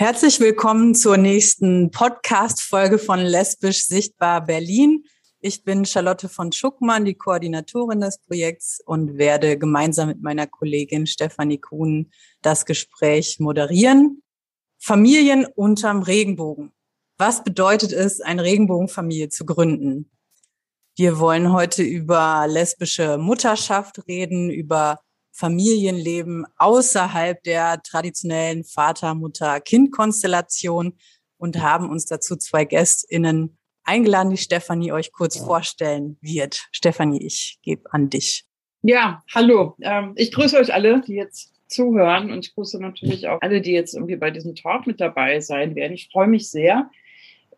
Herzlich willkommen zur nächsten Podcast-Folge von Lesbisch Sichtbar Berlin. Ich bin Charlotte von Schuckmann, die Koordinatorin des Projekts und werde gemeinsam mit meiner Kollegin Stefanie Kuhn das Gespräch moderieren. Familien unterm Regenbogen. Was bedeutet es, eine Regenbogenfamilie zu gründen? Wir wollen heute über lesbische Mutterschaft reden, über Familienleben außerhalb der traditionellen Vater-Mutter-Kind-Konstellation und haben uns dazu zwei GästInnen eingeladen, die Stefanie euch kurz vorstellen wird. Stefanie, ich gebe an dich. Ja, hallo. Ähm, ich grüße euch alle, die jetzt zuhören und ich grüße natürlich auch alle, die jetzt irgendwie bei diesem Talk mit dabei sein werden. Ich freue mich sehr,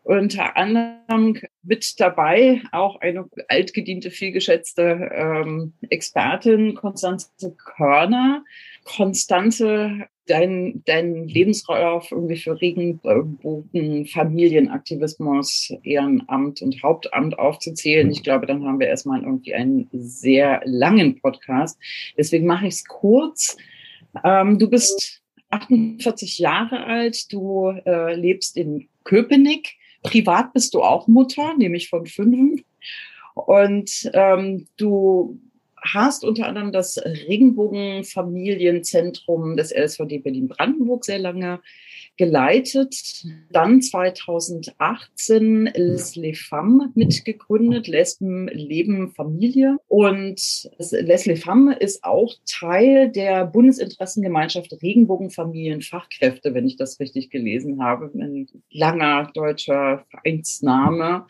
unter anderem mit dabei auch eine altgediente, vielgeschätzte ähm, Expertin, Konstanze Körner. Konstanze, dein, dein Lebenslauf irgendwie für Regenbogen, Familienaktivismus, Ehrenamt und Hauptamt aufzuzählen. Ich glaube, dann haben wir erstmal irgendwie einen sehr langen Podcast. Deswegen mache ich es kurz. Ähm, du bist 48 Jahre alt, du äh, lebst in Köpenick Privat bist du auch Mutter, nämlich von fünf. Und ähm, du hast unter anderem das Regenbogenfamilienzentrum des LSVD Berlin-Brandenburg sehr lange geleitet. Dann 2018 Leslie Femme mitgegründet, Lesben, Leben, Familie. Und Leslie Femme ist auch Teil der Bundesinteressengemeinschaft Regenbogenfamilienfachkräfte, wenn ich das richtig gelesen habe. Ein langer deutscher Vereinsname.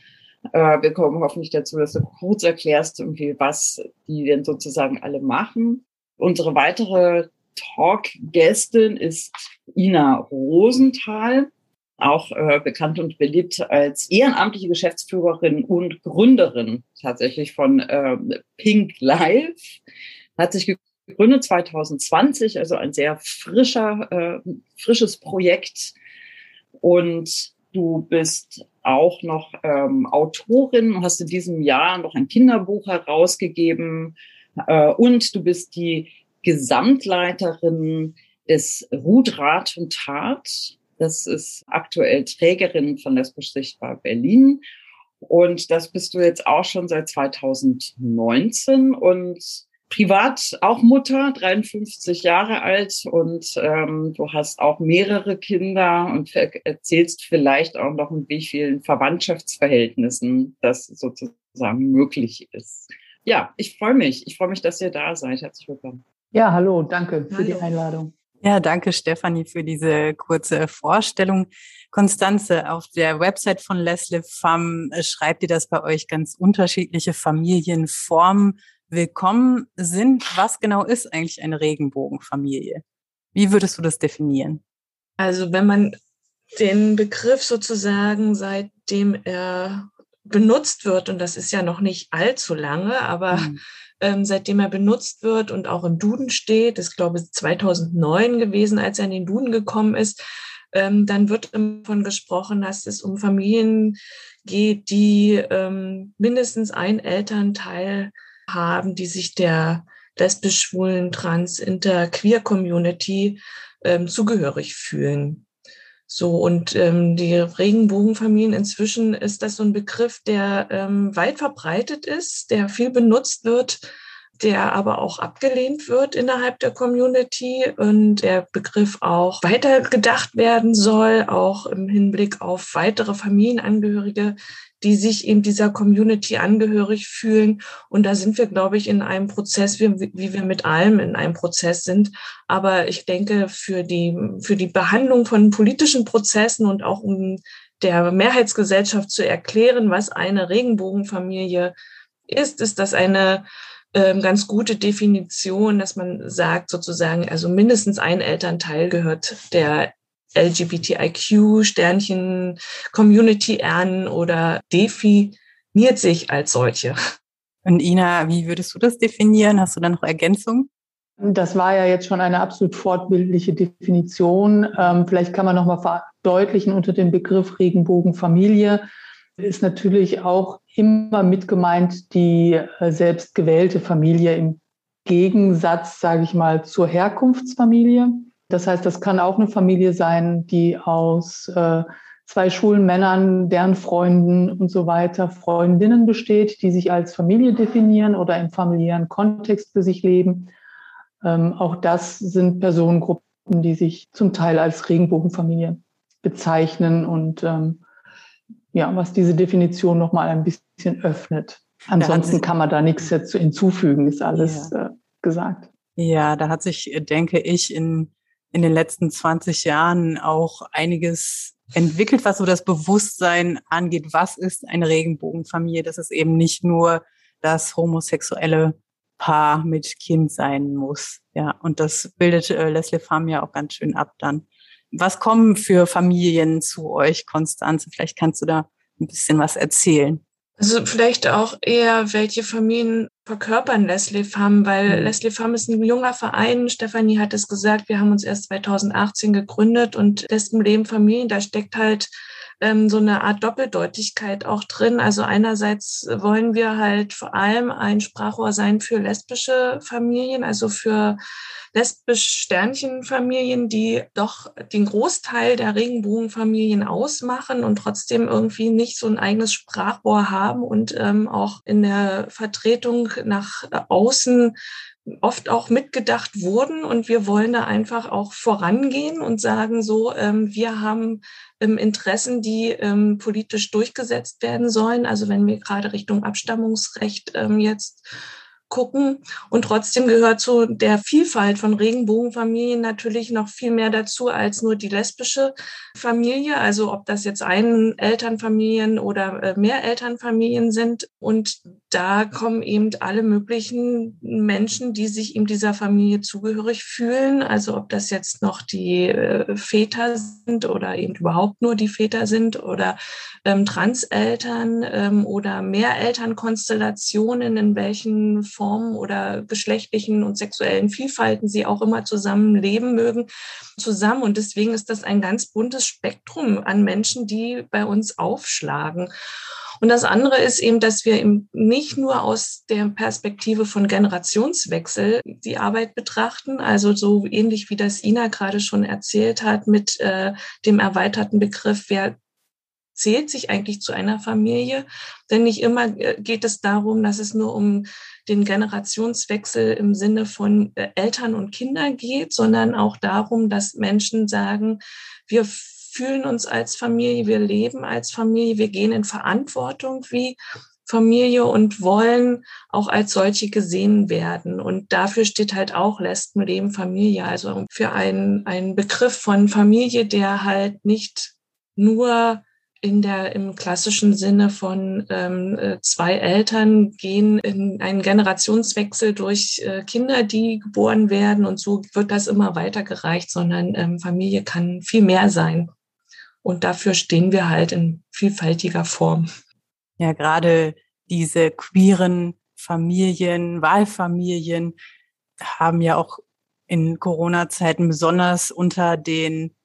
Äh, wir kommen hoffentlich dazu, dass du kurz erklärst, irgendwie, was die denn sozusagen alle machen. Unsere weitere Talk-Gästin ist Ina Rosenthal, auch äh, bekannt und beliebt als ehrenamtliche Geschäftsführerin und Gründerin tatsächlich von äh, Pink Life. Hat sich gegründet 2020, also ein sehr frischer, äh, frisches Projekt. Und du bist auch noch ähm, Autorin, hast in diesem Jahr noch ein Kinderbuch herausgegeben äh, und du bist die Gesamtleiterin des Ruth Rat und Tat. Das ist aktuell Trägerin von Lesbisch Sichtbar Berlin. Und das bist du jetzt auch schon seit 2019 und privat auch Mutter, 53 Jahre alt und ähm, du hast auch mehrere Kinder und erzählst vielleicht auch noch, in wie vielen Verwandtschaftsverhältnissen das sozusagen möglich ist. Ja, ich freue mich. Ich freue mich, dass ihr da seid. Herzlich willkommen. Ja, hallo, danke für hallo. die Einladung. Ja, danke Stefanie für diese kurze Vorstellung. Konstanze, auf der Website von Leslie Fam äh, schreibt ihr, dass bei euch ganz unterschiedliche Familienformen willkommen sind. Was genau ist eigentlich eine Regenbogenfamilie? Wie würdest du das definieren? Also wenn man den Begriff sozusagen, seitdem er benutzt wird, und das ist ja noch nicht allzu lange, aber mhm ähm, seitdem er benutzt wird und auch im Duden steht, das ist, glaube ich 2009 gewesen, als er in den Duden gekommen ist, ähm, dann wird davon gesprochen, dass es um Familien geht, die ähm, mindestens ein Elternteil haben, die sich der lesbisch, schwulen, trans, inter, queer Community ähm, zugehörig fühlen. So, und ähm, die Regenbogenfamilien inzwischen ist das so ein Begriff, der ähm, weit verbreitet ist, der viel benutzt wird, der aber auch abgelehnt wird innerhalb der Community und der Begriff auch weitergedacht werden soll, auch im Hinblick auf weitere Familienangehörige, die sich eben dieser Community angehörig fühlen. Und da sind wir, glaube ich, in einem Prozess, wie, wie wir mit allem in einem Prozess sind. Aber ich denke, für die, für die Behandlung von politischen Prozessen und auch um der Mehrheitsgesellschaft zu erklären, was eine Regenbogenfamilie ist, ist das eine ähm, ganz gute Definition, dass man sagt sozusagen, also mindestens ein Elternteil gehört der LGBTIQ Sternchen Community an oder definiert sich als solche. Und Ina, wie würdest du das definieren? Hast du da noch Ergänzungen? Das war ja jetzt schon eine absolut fortbildliche Definition. Ähm, vielleicht kann man noch mal verdeutlichen unter dem Begriff Regenbogenfamilie ist natürlich auch immer mit gemeint die äh, selbstgewählte Familie im Gegensatz, sage ich mal, zur Herkunftsfamilie. Das heißt, das kann auch eine Familie sein, die aus äh, zwei schwulen Männern, deren Freunden und so weiter, Freundinnen besteht, die sich als Familie definieren oder im familiären Kontext für sich leben. Ähm, auch das sind Personengruppen, die sich zum Teil als Regenbogenfamilie bezeichnen und ähm, ja, was diese Definition nochmal ein bisschen öffnet. Ansonsten kann man da nichts hinzufügen, ist alles ja. äh, gesagt. Ja, da hat sich, denke ich, in, in den letzten 20 Jahren auch einiges entwickelt, was so das Bewusstsein angeht. Was ist eine Regenbogenfamilie? Das ist eben nicht nur das homosexuelle Paar mit Kind sein muss. Ja, und das bildet äh, Leslie Farm ja auch ganz schön ab dann. Was kommen für Familien zu euch, Konstanze? Vielleicht kannst du da ein bisschen was erzählen. Also vielleicht auch eher, welche Familien verkörpern Leslie Farm, weil mhm. Leslie Farm ist ein junger Verein. Stefanie hat es gesagt, wir haben uns erst 2018 gegründet und Lesben Leben Familien, da steckt halt ähm, so eine Art Doppeldeutigkeit auch drin. Also einerseits wollen wir halt vor allem ein Sprachrohr sein für lesbische Familien, also für lesbisch-Sternchenfamilien, die doch den Großteil der Regenbogenfamilien ausmachen und trotzdem irgendwie nicht so ein eigenes Sprachrohr haben und ähm, auch in der Vertretung nach außen oft auch mitgedacht wurden und wir wollen da einfach auch vorangehen und sagen so, ähm, wir haben ähm, Interessen, die ähm, politisch durchgesetzt werden sollen. Also wenn wir gerade Richtung Abstammungsrecht ähm, jetzt gucken. Und trotzdem gehört zu der Vielfalt von Regenbogenfamilien natürlich noch viel mehr dazu als nur die lesbische Familie. Also ob das jetzt ein Elternfamilien oder äh, mehr Elternfamilien sind. Und da kommen eben alle möglichen Menschen, die sich eben dieser Familie zugehörig fühlen. Also ob das jetzt noch die äh, Väter sind oder eben überhaupt nur die Väter sind oder ähm, Transeltern ähm, oder Mehrelternkonstellationen, in welchen Formen oder geschlechtlichen und sexuellen Vielfalten sie auch immer zusammenleben mögen, zusammen. Und deswegen ist das ein ganz buntes Spektrum an Menschen, die bei uns aufschlagen. Und das andere ist eben, dass wir eben nicht nur aus der Perspektive von Generationswechsel die Arbeit betrachten, also so ähnlich wie das Ina gerade schon erzählt hat mit äh, dem erweiterten Begriff, wer zählt sich eigentlich zu einer Familie? Denn nicht immer äh, geht es darum, dass es nur um den Generationswechsel im Sinne von äh, Eltern und Kinder geht, sondern auch darum, dass Menschen sagen, wir fühlen uns als Familie, wir leben als Familie, wir gehen in Verantwortung wie Familie und wollen auch als solche gesehen werden. Und dafür steht halt auch Lesben, Leben, Familie. Also für einen, einen Begriff von Familie, der halt nicht nur in der im klassischen Sinne von ähm, äh, zwei Eltern gehen in einen Generationswechsel durch äh, Kinder, die geboren werden und so wird das immer weitergereicht, sondern ähm, Familie kann viel mehr sein. Und dafür stehen wir halt in vielfältiger Form. Ja, gerade diese queeren Familien, Wahlfamilien haben ja auch in Corona-Zeiten besonders unter den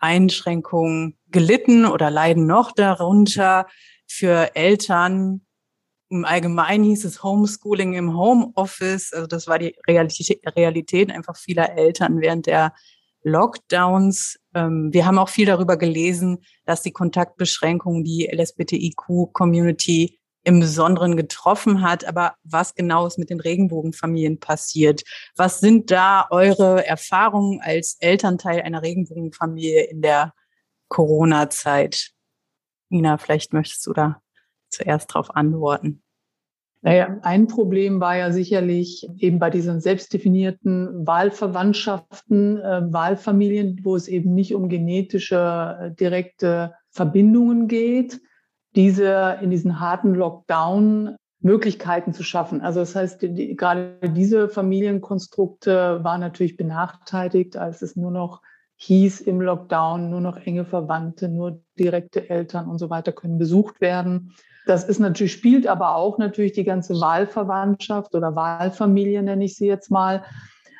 Einschränkungen gelitten oder leiden noch darunter. Für Eltern im Allgemeinen hieß es Homeschooling im Homeoffice. Also das war die Realität, einfach vieler Eltern während der Lockdowns. Ähm, wir haben auch viel darüber gelesen, dass die Kontaktbeschränkungen die LSBTIQ-Community im Besonderen getroffen hat. Aber was genau ist mit den Regenbogenfamilien passiert? Was sind da eure Erfahrungen als Elternteil einer Regenbogenfamilie in der Corona-Zeit? Nina, vielleicht möchtest du da zuerst darauf antworten. Naja, ein Problem war ja sicherlich eben bei diesen selbstdefinierten Wahlverwandtschaften, äh, Wahlfamilien, wo es eben nicht um genetische äh, direkte Verbindungen geht, diese in diesen harten Lockdown Möglichkeiten zu schaffen. Also das heißt, die, gerade diese Familienkonstrukte waren natürlich benachteiligt, als es nur noch hieß im Lockdown, nur noch enge Verwandte, nur direkte Eltern und so weiter können besucht werden. Das ist natürlich, spielt aber auch natürlich die ganze Wahlverwandtschaft oder Wahlfamilie, nenne ich sie jetzt mal,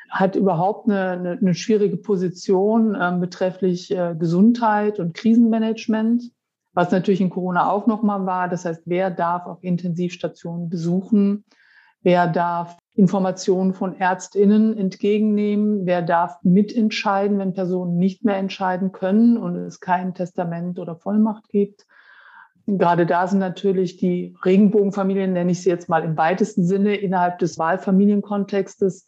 hat überhaupt eine, eine, eine schwierige Position äh, betrefflich äh, Gesundheit und Krisenmanagement was natürlich in Corona auch nochmal war. Das heißt, wer darf auch Intensivstationen besuchen? Wer darf Informationen von Ärztinnen entgegennehmen? Wer darf mitentscheiden, wenn Personen nicht mehr entscheiden können und es kein Testament oder Vollmacht gibt? Gerade da sind natürlich die Regenbogenfamilien, nenne ich sie jetzt mal im weitesten Sinne, innerhalb des Wahlfamilienkontextes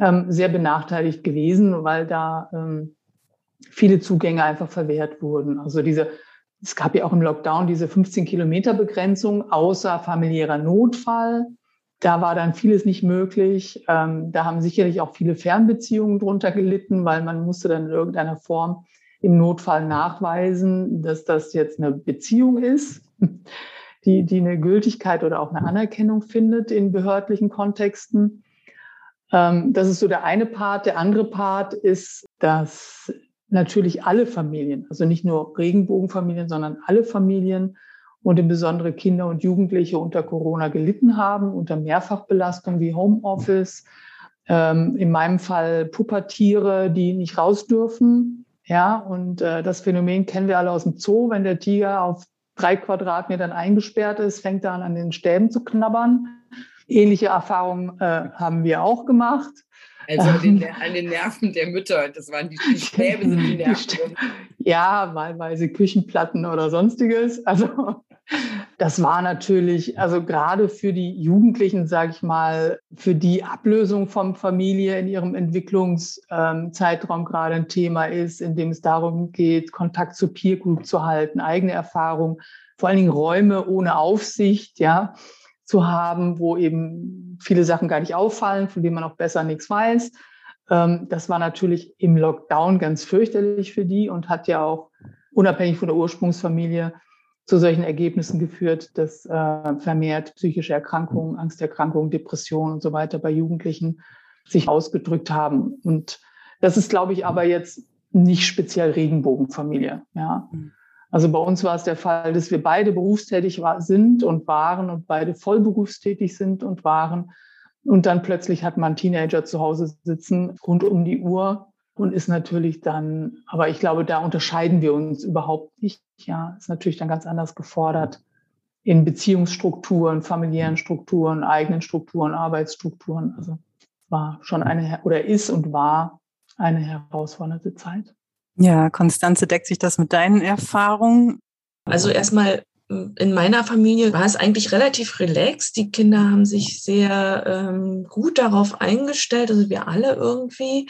ähm, sehr benachteiligt gewesen, weil da ähm, viele Zugänge einfach verwehrt wurden. Also diese, es gab ja auch im Lockdown diese 15 Kilometer Begrenzung außer familiärer Notfall. Da war dann vieles nicht möglich. Ähm, da haben sicherlich auch viele Fernbeziehungen drunter gelitten, weil man musste dann in irgendeiner Form im Notfall nachweisen, dass das jetzt eine Beziehung ist, die, die eine Gültigkeit oder auch eine Anerkennung findet in behördlichen Kontexten. Ähm, das ist so der eine Part. Der andere Part ist, dass natürlich alle Familien, also nicht nur Regenbogenfamilien, sondern alle Familien und insbesondere Kinder und Jugendliche unter Corona gelitten haben, unter Mehrfachbelastung wie Homeoffice, ähm, in meinem Fall Pubertiere, die nicht raus dürfen. Ja, und äh, das Phänomen kennen wir alle aus dem Zoo. Wenn der Tiger auf drei Quadratmetern eingesperrt ist, fängt er an, an den Stäben zu knabbern. Ähnliche Erfahrungen äh, haben wir auch gemacht. Also an den, an den, Nerven der Mütter, das waren die, die Stäbe, sind die Nerven. Ja, wahlweise Küchenplatten oder sonstiges. Also das war natürlich, also gerade für die Jugendlichen, sage ich mal, für die Ablösung von Familie in ihrem Entwicklungszeitraum gerade ein Thema ist, in dem es darum geht, Kontakt zur Peer Group zu halten, eigene Erfahrung, vor allen Dingen Räume ohne Aufsicht, ja, zu haben, wo eben viele Sachen gar nicht auffallen, von denen man auch besser nichts weiß. Ähm, das war natürlich im Lockdown ganz fürchterlich für die und hat ja auch unabhängig von der Ursprungsfamilie zu solchen Ergebnissen geführt, dass äh, vermehrt psychische Erkrankungen, Angsterkrankungen, Depressionen und so weiter bei Jugendlichen sich ausgedrückt haben. Und das ist, glaube ich, aber jetzt nicht speziell Regenbogenfamilie. Ja. Also bei uns war es der Fall, dass wir beide berufstätig war, sind und waren und beide vollberufstätig sind und waren. Und dann plötzlich hat man Teenager zu Hause sitzen, rund um die Uhr und ist natürlich dann, aber ich glaube, da unterscheiden wir uns überhaupt nicht. Ja, ist natürlich dann ganz anders gefordert in Beziehungsstrukturen, familiären Strukturen, eigenen Strukturen, Arbeitsstrukturen. Also war schon eine oder ist und war eine herausfordernde Zeit. Ja, Konstanze, deckt sich das mit deinen Erfahrungen? Also erstmal in meiner Familie war es eigentlich relativ relaxed. Die Kinder haben sich sehr ähm, gut darauf eingestellt, also wir alle irgendwie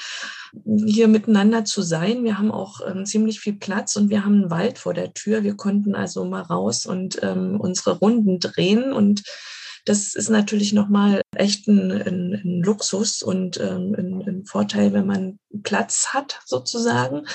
hier miteinander zu sein. Wir haben auch ähm, ziemlich viel Platz und wir haben einen Wald vor der Tür. Wir konnten also mal raus und ähm, unsere Runden drehen und das ist natürlich nochmal echt ein, ein, ein Luxus und ähm, ein, ein Vorteil, wenn man Platz hat sozusagen.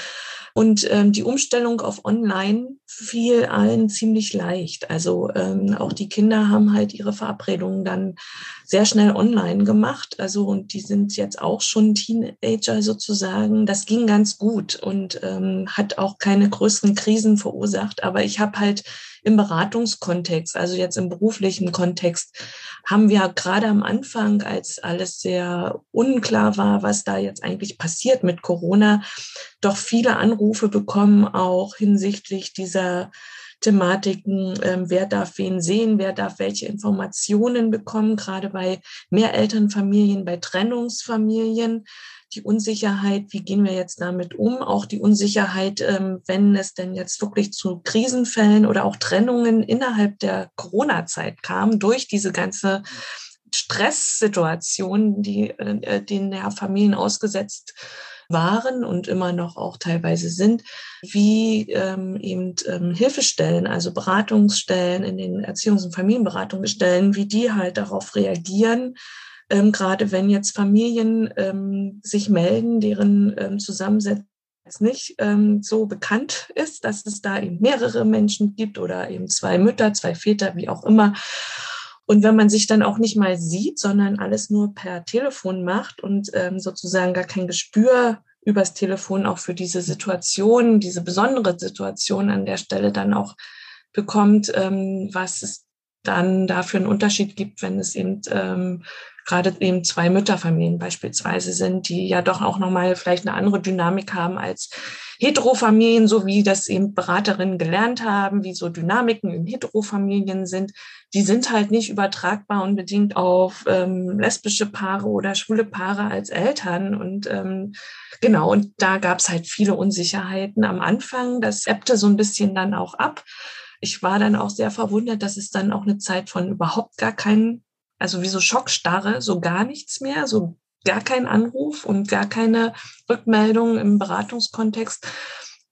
Und ähm, die Umstellung auf Online fiel allen ziemlich leicht. Also ähm, auch die Kinder haben halt ihre Verabredungen dann sehr schnell online gemacht. Also und die sind jetzt auch schon Teenager sozusagen. Das ging ganz gut und ähm, hat auch keine größeren Krisen verursacht. Aber ich habe halt im Beratungskontext, also jetzt im beruflichen Kontext, haben wir gerade am Anfang, als alles sehr unklar war, was da jetzt eigentlich passiert mit Corona, doch viele Anrufe bekommen, auch hinsichtlich dieser Thematiken, ähm, wer darf wen sehen, wer darf welche Informationen bekommen, gerade bei Mehrelternfamilien, bei Trennungsfamilien die Unsicherheit, wie gehen wir jetzt damit um, auch die Unsicherheit, ähm, wenn es denn jetzt wirklich zu Krisenfällen oder auch Trennungen innerhalb der Corona-Zeit kam, durch diese ganze Stresssituation, die äh, denen ja Familien ausgesetzt waren und immer noch auch teilweise sind, wie ähm, eben ähm, Hilfestellen, also Beratungsstellen in den Erziehungs- und Familienberatungsstellen, wie die halt darauf reagieren, ähm, gerade wenn jetzt Familien ähm, sich melden, deren ähm, Zusammensetzung nicht ähm, so bekannt ist, dass es da eben mehrere Menschen gibt oder eben zwei Mütter, zwei Väter, wie auch immer. Und wenn man sich dann auch nicht mal sieht, sondern alles nur per Telefon macht und ähm, sozusagen gar kein Gespür übers Telefon auch für diese Situation, diese besondere Situation an der Stelle dann auch bekommt, ähm, was es dann dafür einen Unterschied gibt, wenn es eben ähm, gerade eben zwei Mütterfamilien beispielsweise sind, die ja doch auch nochmal vielleicht eine andere Dynamik haben als Heterofamilien, so wie das eben Beraterinnen gelernt haben, wie so Dynamiken in Heterofamilien sind, die sind halt nicht übertragbar unbedingt auf ähm, lesbische Paare oder schwule Paare als Eltern. Und ähm, genau, und da gab es halt viele Unsicherheiten am Anfang. Das ebbte so ein bisschen dann auch ab. Ich war dann auch sehr verwundert, dass es dann auch eine Zeit von überhaupt gar keinen, also wie so Schockstarre, so gar nichts mehr, so gar kein Anruf und gar keine Rückmeldung im Beratungskontext.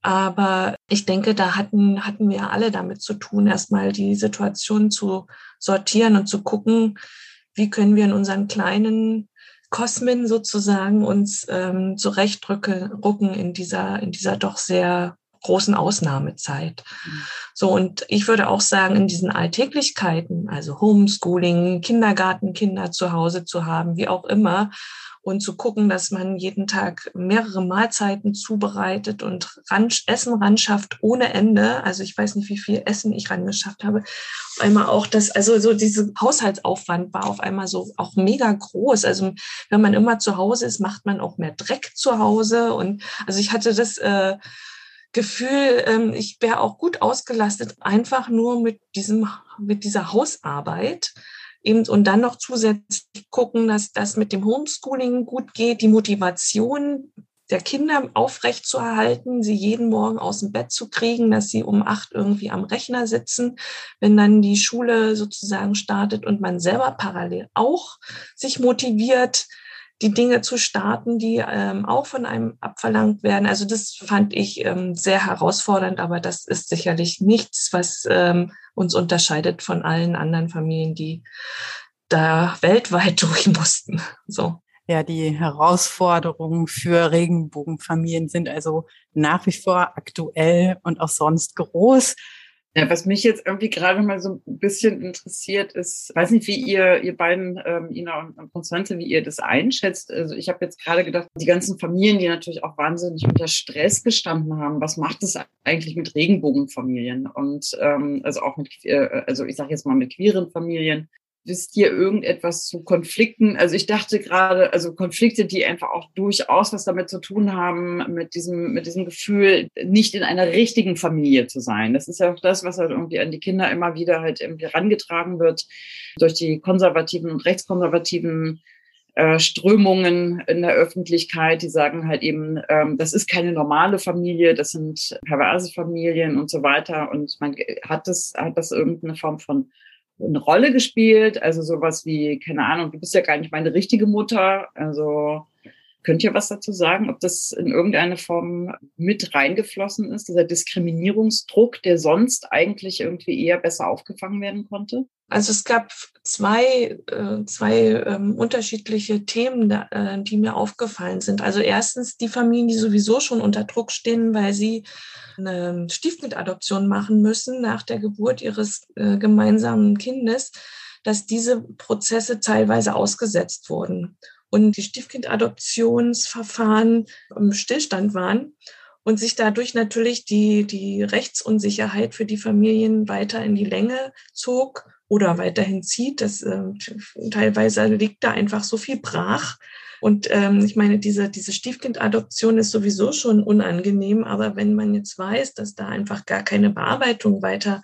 Aber ich denke, da hatten, hatten wir alle damit zu tun, erstmal die Situation zu sortieren und zu gucken, wie können wir in unseren kleinen Kosmen sozusagen uns ähm, zurechtrucken in dieser, in dieser doch sehr großen Ausnahmezeit. Mhm. So, und ich würde auch sagen, in diesen Alltäglichkeiten, also Homeschooling, Kindergartenkinder zu Hause zu haben, wie auch immer, und zu gucken, dass man jeden Tag mehrere Mahlzeiten zubereitet und ran, Essen ran schafft ohne Ende. Also ich weiß nicht, wie viel Essen ich ran geschafft habe. Auf einmal auch das, also so diese Haushaltsaufwand war auf einmal so auch mega groß. Also wenn man immer zu Hause ist, macht man auch mehr Dreck zu Hause. Und also ich hatte das, äh, Gefühl, ähm, ich wäre auch gut ausgelastet, einfach nur mit diesem, mit dieser Hausarbeit eben und dann noch zusätzlich gucken, dass das mit dem Homeschooling gut geht, die Motivation der Kinder aufrecht zu erhalten, sie jeden Morgen aus dem Bett zu kriegen, dass sie um acht irgendwie am Rechner sitzen, wenn dann die Schule sozusagen startet und man selber parallel auch sich motiviert, die Dinge zu starten, die ähm, auch von einem abverlangt werden. Also das fand ich ähm, sehr herausfordernd, aber das ist sicherlich nichts, was ähm, uns unterscheidet von allen anderen Familien, die da weltweit durch mussten. So. Ja, die Herausforderungen für Regenbogenfamilien sind also nach wie vor aktuell und auch sonst groß. Ja, was mich jetzt irgendwie gerade mal so ein bisschen interessiert ist, weiß nicht, wie ihr, ihr beiden, ähm, Ina und Konstanze, wie ihr das einschätzt. Also ich habe jetzt gerade gedacht, die ganzen Familien, die natürlich auch wahnsinnig unter Stress gestanden haben, was macht es eigentlich mit Regenbogenfamilien und ähm, also auch mit, äh, also ich sage jetzt mal mit queeren Familien, wisst ihr irgendetwas zu Konflikten? Also ich dachte gerade, also Konflikte, die einfach auch durchaus was damit zu tun haben, mit diesem, mit diesem Gefühl, nicht in einer richtigen Familie zu sein. Das ist ja auch das, was halt irgendwie an die Kinder immer wieder halt irgendwie herangetragen wird durch die konservativen und rechtskonservativen äh, Strömungen in der Öffentlichkeit, die sagen halt eben, ähm, das ist keine normale Familie, das sind perverse Familien und so weiter. Und man hat das, hat das irgendeine Form von eine Rolle gespielt. Also sowas wie, keine Ahnung, du bist ja gar nicht meine richtige Mutter. Also könnt ihr was dazu sagen, ob das in irgendeiner Form mit reingeflossen ist, dieser Diskriminierungsdruck, der sonst eigentlich irgendwie eher besser aufgefangen werden konnte? Also es gab zwei, äh, zwei ähm, unterschiedliche Themen, äh, die mir aufgefallen sind. Also erstens die Familien, die sowieso schon unter Druck stehen, weil sie eine Stiefkindadoption machen müssen nach der Geburt ihres äh, gemeinsamen Kindes, dass diese Prozesse teilweise ausgesetzt wurden und die Stiefkindadoptionsverfahren im Stillstand waren und sich dadurch natürlich die, die Rechtsunsicherheit für die Familien weiter in die Länge zog oder weiterhin zieht. Das äh, teilweise liegt da einfach so viel brach. Und ähm, ich meine, diese, diese Stiefkindadoption ist sowieso schon unangenehm, aber wenn man jetzt weiß, dass da einfach gar keine Bearbeitung weiter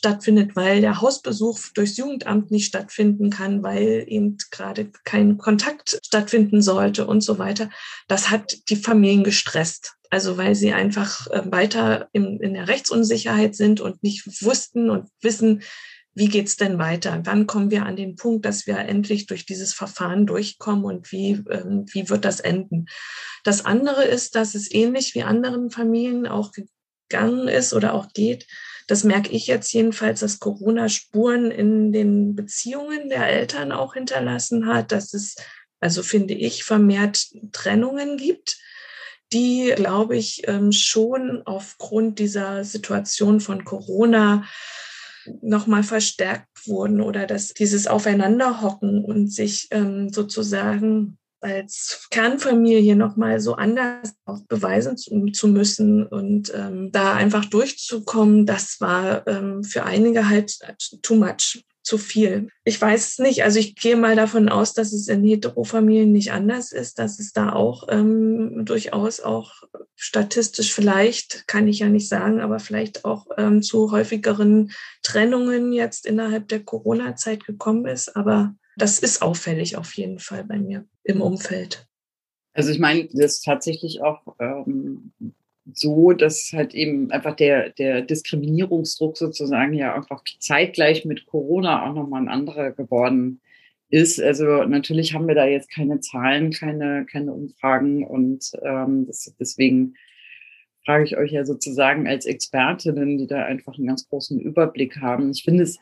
stattfindet, weil der Hausbesuch durchs Jugendamt nicht stattfinden kann, weil eben gerade kein Kontakt stattfinden sollte und so weiter. Das hat die Familien gestresst. Also weil sie einfach äh, weiter in, in der Rechtsunsicherheit sind und nicht wussten und wissen, wie geht's denn weiter? Wann kommen wir an den Punkt, dass wir endlich durch dieses Verfahren durchkommen und wie, ähm, wie wird das enden? Das andere ist, dass es ähnlich wie anderen Familien auch gegangen ist oder auch geht. Das merke ich jetzt jedenfalls, dass Corona Spuren in den Beziehungen der Eltern auch hinterlassen hat, dass es, also finde ich, vermehrt Trennungen gibt die, glaube ich, ähm, schon aufgrund dieser Situation von Corona nochmal verstärkt wurden oder dass dieses Aufeinanderhocken und sich ähm, sozusagen als Kernfamilie nochmal so anders auch beweisen zu, zu müssen und ähm, da einfach durchzukommen, das war ähm, für einige halt too much zu viel. Ich weiß es nicht. Also ich gehe mal davon aus, dass es in Heterofamilien nicht anders ist, dass es da auch ähm, durchaus auch statistisch vielleicht, kann ich ja nicht sagen, aber vielleicht auch ähm, zu häufigeren Trennungen jetzt innerhalb der Corona-Zeit gekommen ist. Aber das ist auffällig auf jeden Fall bei mir im Umfeld. Also ich meine, das ist tatsächlich auch ähm, so, dass halt eben einfach der, der Diskriminierungsdruck sozusagen ja einfach zeitgleich mit Corona auch nochmal ein anderer geworden ist. Also natürlich haben wir da jetzt keine Zahlen, keine, keine Umfragen und ähm, das, deswegen frage ich euch ja sozusagen als Expertinnen, die da einfach einen ganz großen Überblick haben. Ich finde es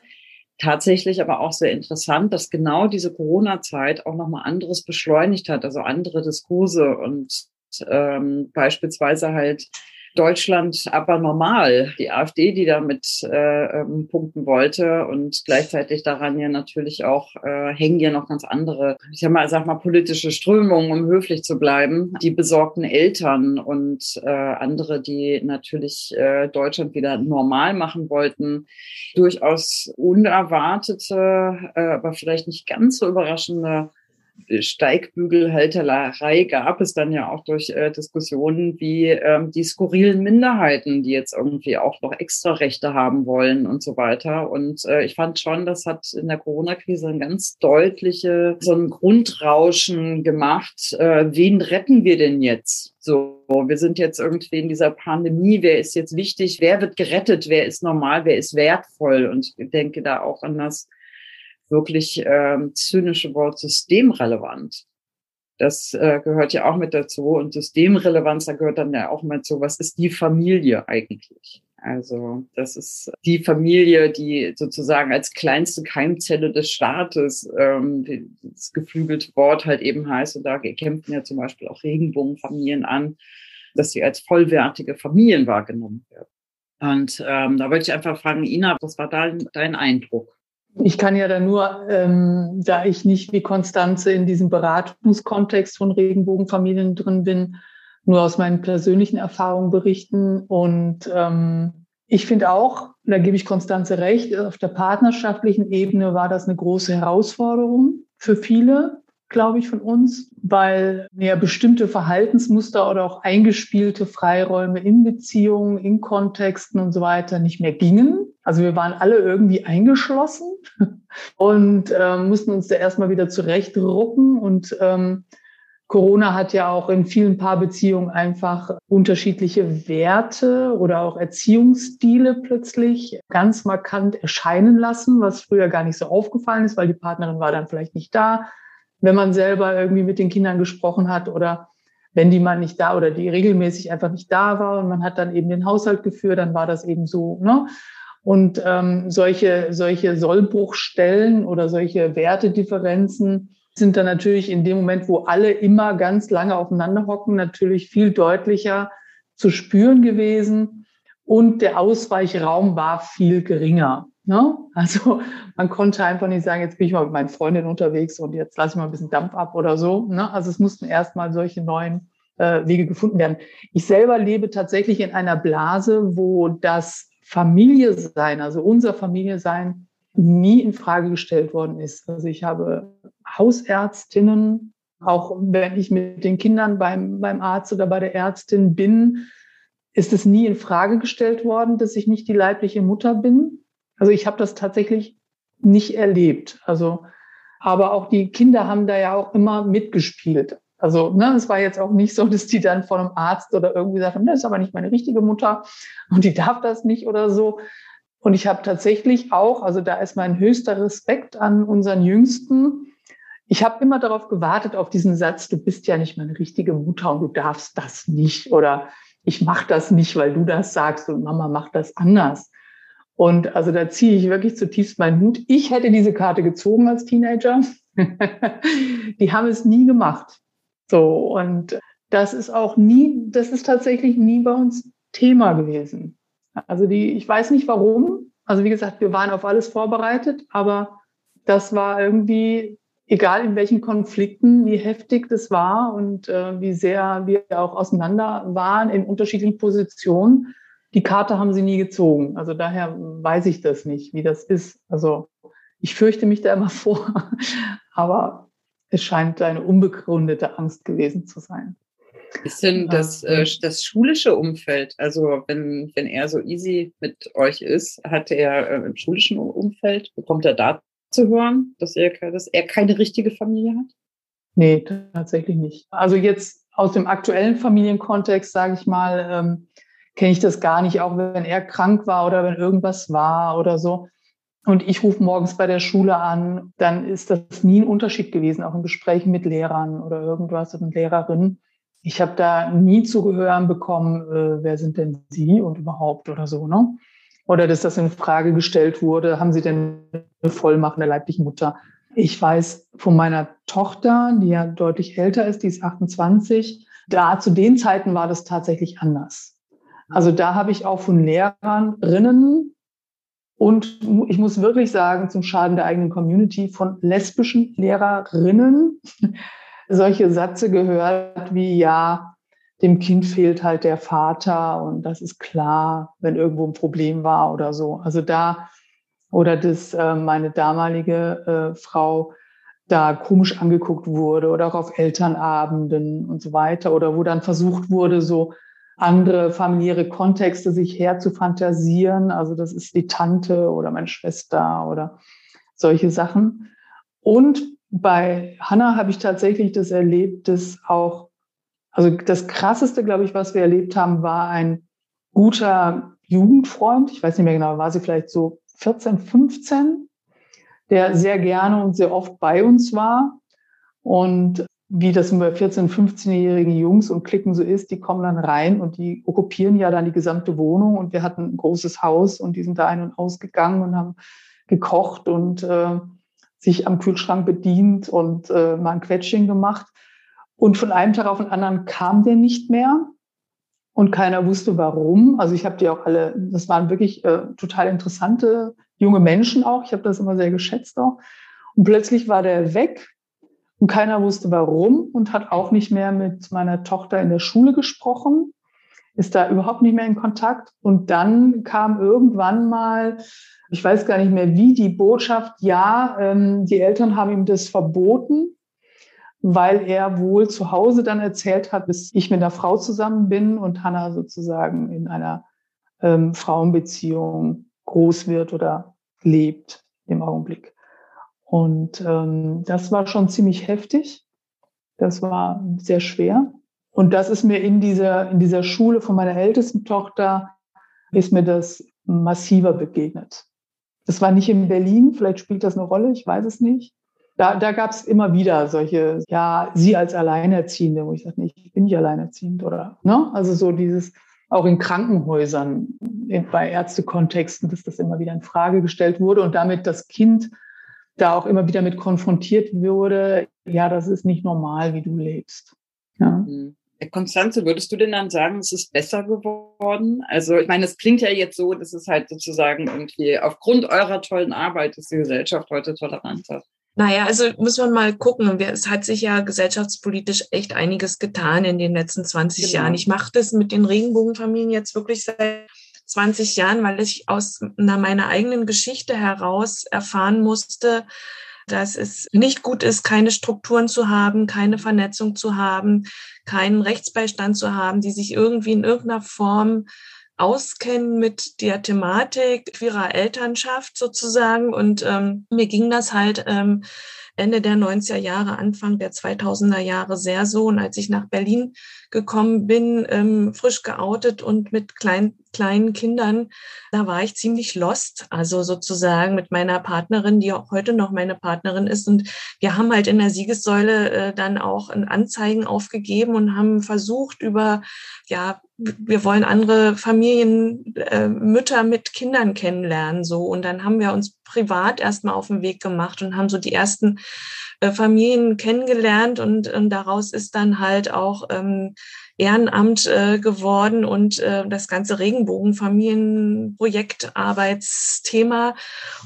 tatsächlich aber auch sehr interessant, dass genau diese Corona-Zeit auch nochmal anderes beschleunigt hat, also andere Diskurse und ähm, beispielsweise halt Deutschland aber normal. Die AfD, die damit äh, ähm, punkten wollte und gleichzeitig daran ja natürlich auch äh, hängen ja noch ganz andere, ich sag mal, sag mal politische Strömungen, um höflich zu bleiben. Die besorgten Eltern und äh, andere, die natürlich äh, Deutschland wieder normal machen wollten. Durchaus unerwartete, äh, aber vielleicht nicht ganz so überraschende Steigbügelhalterei gab es dann ja auch durch äh, Diskussionen wie ähm, die skurrilen Minderheiten, die jetzt irgendwie auch noch extra Rechte haben wollen und so weiter. Und äh, ich fand schon, das hat in der Corona-Krise ein ganz deutliche, so ein Grundrauschen gemacht. Äh, wen retten wir denn jetzt? So, wir sind jetzt irgendwie in dieser Pandemie. Wer ist jetzt wichtig? Wer wird gerettet? Wer ist normal? Wer ist wertvoll? Und ich denke da auch an das wirklich ähm, zynische Wort systemrelevant. Das äh, gehört ja auch mit dazu. Und Systemrelevanz, da gehört dann ja auch mit so, was ist die Familie eigentlich? Also das ist die Familie, die sozusagen als kleinste Keimzelle des Staates, ähm, das geflügelte Wort halt eben heißt, und da kämpfen ja zum Beispiel auch Regenbogenfamilien an, dass sie als vollwertige Familien wahrgenommen werden. Und ähm, da wollte ich einfach fragen, Ina, was war dein, dein Eindruck? Ich kann ja da nur, ähm, da ich nicht wie Konstanze in diesem Beratungskontext von Regenbogenfamilien drin bin, nur aus meinen persönlichen Erfahrungen berichten. Und ähm, ich finde auch, da gebe ich Konstanze recht, auf der partnerschaftlichen Ebene war das eine große Herausforderung für viele, glaube ich, von uns, weil ja bestimmte Verhaltensmuster oder auch eingespielte Freiräume in Beziehungen, in Kontexten und so weiter nicht mehr gingen. Also wir waren alle irgendwie eingeschlossen und äh, mussten uns da erstmal wieder zurechtrucken. Und ähm, Corona hat ja auch in vielen Paarbeziehungen einfach unterschiedliche Werte oder auch Erziehungsstile plötzlich ganz markant erscheinen lassen, was früher gar nicht so aufgefallen ist, weil die Partnerin war dann vielleicht nicht da, wenn man selber irgendwie mit den Kindern gesprochen hat oder wenn die mal nicht da oder die regelmäßig einfach nicht da war und man hat dann eben den Haushalt geführt, dann war das eben so. Ne? Und ähm, solche, solche Sollbruchstellen oder solche Wertedifferenzen sind dann natürlich in dem Moment, wo alle immer ganz lange aufeinander hocken, natürlich viel deutlicher zu spüren gewesen. Und der Ausweichraum war viel geringer. Ne? Also man konnte einfach nicht sagen, jetzt bin ich mal mit meinen Freundinnen unterwegs und jetzt lasse ich mal ein bisschen Dampf ab oder so. Ne? Also es mussten erstmal solche neuen äh, Wege gefunden werden. Ich selber lebe tatsächlich in einer Blase, wo das Familie sein, also unser Familie sein, nie in Frage gestellt worden ist. Also ich habe Hausärztinnen, auch wenn ich mit den Kindern beim, beim Arzt oder bei der Ärztin bin, ist es nie in Frage gestellt worden, dass ich nicht die leibliche Mutter bin. Also ich habe das tatsächlich nicht erlebt. Also, aber auch die Kinder haben da ja auch immer mitgespielt. Also ne, es war jetzt auch nicht so, dass die dann von einem Arzt oder irgendwie sagen, das ist aber nicht meine richtige Mutter und die darf das nicht oder so. Und ich habe tatsächlich auch, also da ist mein höchster Respekt an unseren Jüngsten. Ich habe immer darauf gewartet, auf diesen Satz, du bist ja nicht meine richtige Mutter und du darfst das nicht oder ich mache das nicht, weil du das sagst und Mama macht das anders. Und also da ziehe ich wirklich zutiefst meinen Hut. Ich hätte diese Karte gezogen als Teenager. die haben es nie gemacht. So, und das ist auch nie, das ist tatsächlich nie bei uns Thema gewesen. Also die, ich weiß nicht warum. Also wie gesagt, wir waren auf alles vorbereitet, aber das war irgendwie, egal in welchen Konflikten, wie heftig das war und äh, wie sehr wir auch auseinander waren in unterschiedlichen Positionen. Die Karte haben sie nie gezogen. Also daher weiß ich das nicht, wie das ist. Also Ich fürchte mich da immer vor, aber es scheint eine unbegründete Angst gewesen zu sein. Ist denn das, äh, das schulische Umfeld, also wenn, wenn er so easy mit euch ist, hat er äh, im schulischen Umfeld, bekommt er da zu hören, dass er, dass er keine richtige Familie hat? Nee, tatsächlich nicht. Also jetzt aus dem aktuellen Familienkontext, sage ich mal, ähm, kenne ich das gar nicht, auch wenn er krank war oder wenn irgendwas war oder so. Und ich rufe morgens bei der Schule an, dann ist das nie ein Unterschied gewesen, auch in Gesprächen mit Lehrern oder irgendwas und Lehrerinnen. Ich habe da nie zu gehören bekommen, äh, wer sind denn Sie und überhaupt oder so, ne? Oder dass das in Frage gestellt wurde, haben Sie denn eine Vollmacht der leiblichen Mutter? Ich weiß von meiner Tochter, die ja deutlich älter ist, die ist 28, da zu den Zeiten war das tatsächlich anders. Also da habe ich auch von Lehrerinnen und ich muss wirklich sagen, zum Schaden der eigenen Community, von lesbischen Lehrerinnen solche Sätze gehört wie, ja, dem Kind fehlt halt der Vater und das ist klar, wenn irgendwo ein Problem war oder so. Also da, oder dass äh, meine damalige äh, Frau da komisch angeguckt wurde oder auch auf Elternabenden und so weiter oder wo dann versucht wurde, so andere familiäre Kontexte sich herzufantasieren. Also das ist die Tante oder meine Schwester oder solche Sachen. Und bei Hannah habe ich tatsächlich das erlebt, dass auch, also das krasseste, glaube ich, was wir erlebt haben, war ein guter Jugendfreund. Ich weiß nicht mehr genau, war sie vielleicht so 14, 15, der sehr gerne und sehr oft bei uns war. Und wie das bei 14-, 15-jährigen Jungs und Klicken so ist, die kommen dann rein und die okkupieren ja dann die gesamte Wohnung. Und wir hatten ein großes Haus und die sind da ein- und ausgegangen und haben gekocht und äh, sich am Kühlschrank bedient und äh, mal ein Quetsching gemacht. Und von einem Tag auf den anderen kam der nicht mehr und keiner wusste warum. Also ich habe die auch alle, das waren wirklich äh, total interessante junge Menschen auch. Ich habe das immer sehr geschätzt auch. Und plötzlich war der weg und keiner wusste warum und hat auch nicht mehr mit meiner Tochter in der Schule gesprochen, ist da überhaupt nicht mehr in Kontakt. Und dann kam irgendwann mal ich weiß gar nicht mehr wie, die Botschaft, ja, ähm, die Eltern haben ihm das verboten, weil er wohl zu Hause dann erzählt hat, dass ich mit einer Frau zusammen bin und Hannah sozusagen in einer ähm, Frauenbeziehung groß wird oder lebt im Augenblick. Und ähm, das war schon ziemlich heftig. Das war sehr schwer. Und das ist mir in dieser, in dieser Schule von meiner ältesten Tochter, ist mir das massiver begegnet. Das war nicht in Berlin, vielleicht spielt das eine Rolle, ich weiß es nicht. Da, da gab es immer wieder solche, ja, sie als Alleinerziehende, wo ich sage, nee, ich bin nicht alleinerziehend oder, ne? Also so dieses, auch in Krankenhäusern, bei Ärztekontexten, dass das immer wieder in Frage gestellt wurde und damit das Kind da auch immer wieder mit konfrontiert wurde, ja, das ist nicht normal, wie du lebst. Ja. Mhm. Konstanze, würdest du denn dann sagen, es ist besser geworden? Also ich meine, es klingt ja jetzt so, dass es halt sozusagen irgendwie aufgrund eurer tollen Arbeit ist die Gesellschaft heute toleranter. Naja, also muss man mal gucken. Es hat sich ja gesellschaftspolitisch echt einiges getan in den letzten 20 genau. Jahren. Ich mache das mit den Regenbogenfamilien jetzt wirklich seit 20 Jahren, weil ich aus meiner eigenen Geschichte heraus erfahren musste, dass es nicht gut ist, keine Strukturen zu haben, keine Vernetzung zu haben, keinen Rechtsbeistand zu haben, die sich irgendwie in irgendeiner Form auskennen mit der Thematik queerer Elternschaft sozusagen. Und ähm, mir ging das halt ähm, Ende der 90er Jahre, Anfang der 2000er Jahre sehr so. Und als ich nach Berlin gekommen bin, ähm, frisch geoutet und mit klein, kleinen Kindern, da war ich ziemlich lost. Also sozusagen mit meiner Partnerin, die auch heute noch meine Partnerin ist. Und wir haben halt in der Siegessäule äh, dann auch Anzeigen aufgegeben und haben versucht, über, ja, wir wollen andere Familien, äh, Mütter mit Kindern kennenlernen, so. Und dann haben wir uns privat erstmal auf den Weg gemacht und haben so die ersten äh, Familien kennengelernt und, und daraus ist dann halt auch ähm, Ehrenamt äh, geworden und äh, das ganze Regenbogenfamilienprojekt Arbeitsthema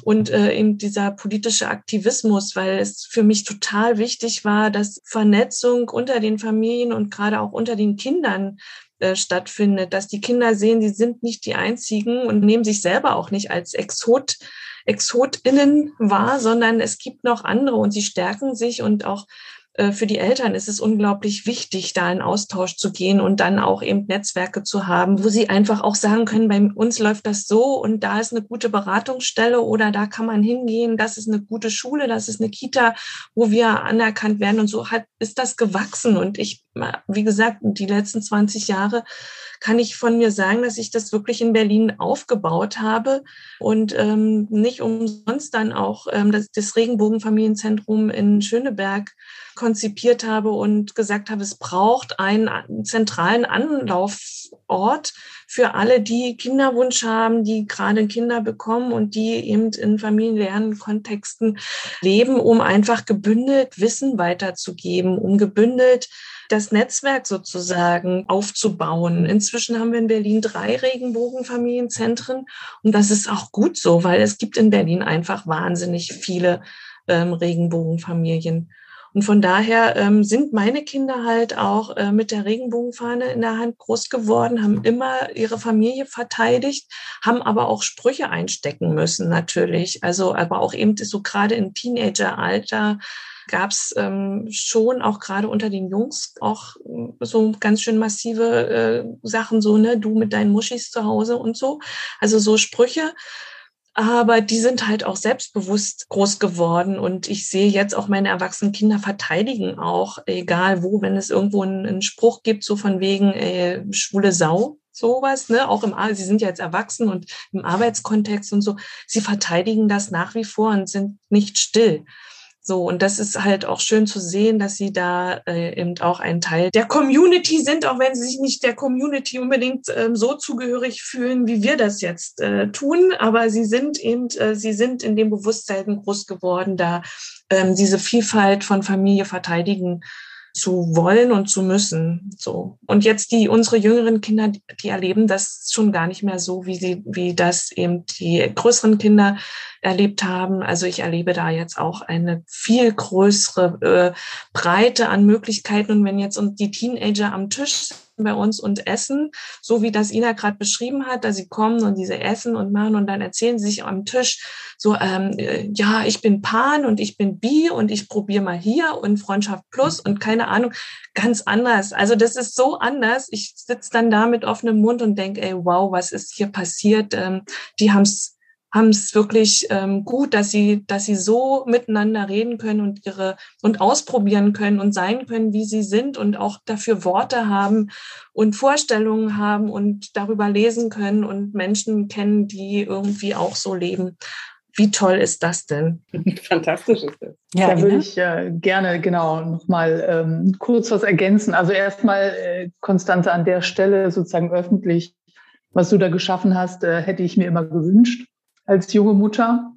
und äh, eben dieser politische Aktivismus, weil es für mich total wichtig war, dass Vernetzung unter den Familien und gerade auch unter den Kindern äh, stattfindet, dass die Kinder sehen, sie sind nicht die einzigen und nehmen sich selber auch nicht als Exot, ExotInnen wahr, sondern es gibt noch andere und sie stärken sich und auch für die Eltern ist es unglaublich wichtig, da in Austausch zu gehen und dann auch eben Netzwerke zu haben, wo sie einfach auch sagen können, bei uns läuft das so und da ist eine gute Beratungsstelle oder da kann man hingehen, das ist eine gute Schule, das ist eine Kita, wo wir anerkannt werden. Und so hat, ist das gewachsen. Und ich, wie gesagt, die letzten 20 Jahre kann ich von mir sagen, dass ich das wirklich in Berlin aufgebaut habe und ähm, nicht umsonst dann auch ähm, das, das Regenbogenfamilienzentrum in Schöneberg konzipiert habe und gesagt habe, es braucht einen zentralen Anlaufort für alle, die Kinderwunsch haben, die gerade Kinder bekommen und die eben in familiären Kontexten leben, um einfach gebündelt Wissen weiterzugeben, um gebündelt das Netzwerk sozusagen aufzubauen. Inzwischen haben wir in Berlin drei Regenbogenfamilienzentren und das ist auch gut so, weil es gibt in Berlin einfach wahnsinnig viele ähm, Regenbogenfamilien. Und von daher ähm, sind meine Kinder halt auch äh, mit der Regenbogenfahne in der Hand groß geworden, haben immer ihre Familie verteidigt, haben aber auch Sprüche einstecken müssen natürlich. Also aber auch eben so gerade im Teenageralter gab es ähm, schon auch gerade unter den Jungs auch äh, so ganz schön massive äh, Sachen, so, ne, du mit deinen Muschis zu Hause und so. Also so Sprüche. Aber die sind halt auch selbstbewusst groß geworden und ich sehe jetzt auch meine erwachsenen Kinder verteidigen auch, egal wo, wenn es irgendwo einen, einen Spruch gibt, so von wegen äh, schwule Sau, sowas, ne, auch im, sie sind ja jetzt erwachsen und im Arbeitskontext und so, sie verteidigen das nach wie vor und sind nicht still. So, und das ist halt auch schön zu sehen, dass sie da äh, eben auch ein Teil der Community sind, auch wenn sie sich nicht der Community unbedingt ähm, so zugehörig fühlen, wie wir das jetzt äh, tun. Aber sie sind eben, äh, sie sind in dem Bewusstsein groß geworden, da ähm, diese Vielfalt von Familie verteidigen zu wollen und zu müssen. So. Und jetzt die, unsere jüngeren Kinder, die erleben das schon gar nicht mehr so, wie sie, wie das eben die größeren Kinder erlebt haben. Also ich erlebe da jetzt auch eine viel größere äh, Breite an Möglichkeiten. Und wenn jetzt die Teenager am Tisch bei uns und essen, so wie das Ina gerade beschrieben hat, dass sie kommen und diese essen und machen und dann erzählen sie sich am Tisch so, ähm, äh, ja, ich bin Pan und ich bin Bi und ich probiere mal hier und Freundschaft Plus und keine Ahnung, ganz anders. Also das ist so anders. Ich sitze dann da mit offenem Mund und denke, ey, wow, was ist hier passiert? Ähm, die haben es haben es wirklich ähm, gut, dass sie, dass sie so miteinander reden können und ihre und ausprobieren können und sein können, wie sie sind und auch dafür Worte haben und Vorstellungen haben und darüber lesen können und Menschen kennen, die irgendwie auch so leben. Wie toll ist das denn? Fantastisch ist das. Ja, da würde ich äh, gerne genau nochmal ähm, kurz was ergänzen. Also erstmal, äh, Konstanze, an der Stelle sozusagen öffentlich, was du da geschaffen hast, äh, hätte ich mir immer gewünscht als junge Mutter.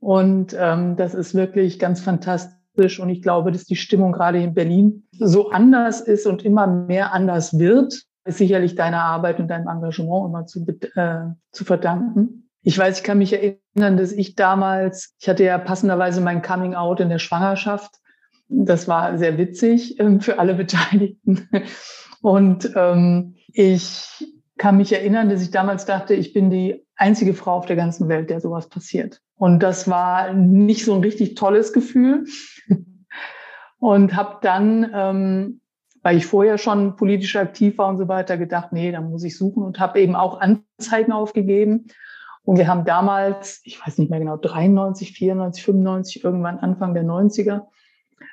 Und ähm, das ist wirklich ganz fantastisch. Und ich glaube, dass die Stimmung gerade in Berlin so anders ist und immer mehr anders wird, ist sicherlich deiner Arbeit und deinem Engagement immer zu, äh, zu verdanken. Ich weiß, ich kann mich erinnern, dass ich damals, ich hatte ja passenderweise mein Coming Out in der Schwangerschaft. Das war sehr witzig ähm, für alle Beteiligten. Und ähm, ich kann mich erinnern, dass ich damals dachte, ich bin die einzige Frau auf der ganzen Welt, der sowas passiert. Und das war nicht so ein richtig tolles Gefühl. und habe dann, ähm, weil ich vorher schon politisch aktiv war und so weiter, gedacht, nee, da muss ich suchen und habe eben auch Anzeigen aufgegeben. Und wir haben damals, ich weiß nicht mehr genau, 93, 94, 95, irgendwann Anfang der 90er,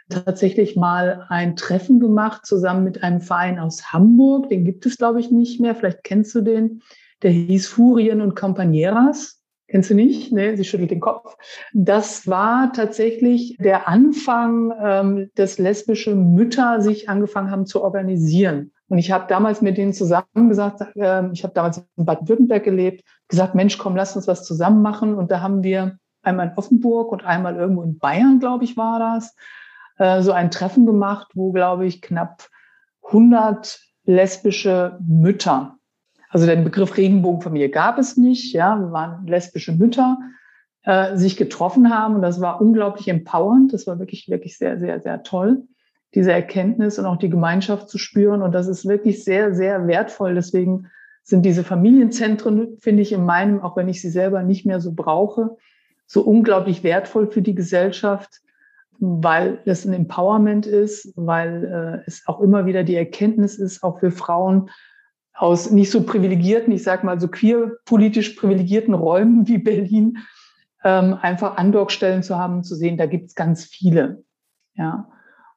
tatsächlich mal ein Treffen gemacht, zusammen mit einem Verein aus Hamburg. Den gibt es, glaube ich, nicht mehr. Vielleicht kennst du den. Der hieß Furien und Compañeras. Kennst du nicht? Nee, sie schüttelt den Kopf. Das war tatsächlich der Anfang, ähm, dass lesbische Mütter sich angefangen haben zu organisieren. Und ich habe damals mit denen zusammen gesagt, äh, ich habe damals in Baden-Württemberg gelebt, gesagt, Mensch, komm, lass uns was zusammen machen. Und da haben wir einmal in Offenburg und einmal irgendwo in Bayern, glaube ich, war das, äh, so ein Treffen gemacht, wo, glaube ich, knapp 100 lesbische Mütter also den Begriff Regenbogenfamilie gab es nicht. Ja, wir waren lesbische Mütter, äh, sich getroffen haben und das war unglaublich empowernd. Das war wirklich, wirklich sehr, sehr, sehr toll. diese Erkenntnis und auch die Gemeinschaft zu spüren. Und das ist wirklich sehr, sehr wertvoll. Deswegen sind diese Familienzentren, finde ich in meinem, auch wenn ich sie selber nicht mehr so brauche, so unglaublich wertvoll für die Gesellschaft, weil es ein Empowerment ist, weil äh, es auch immer wieder die Erkenntnis ist, auch für Frauen aus nicht so privilegierten, ich sage mal so queer-politisch privilegierten Räumen wie Berlin, ähm, einfach Andockstellen zu haben, zu sehen, da gibt es ganz viele. Ja.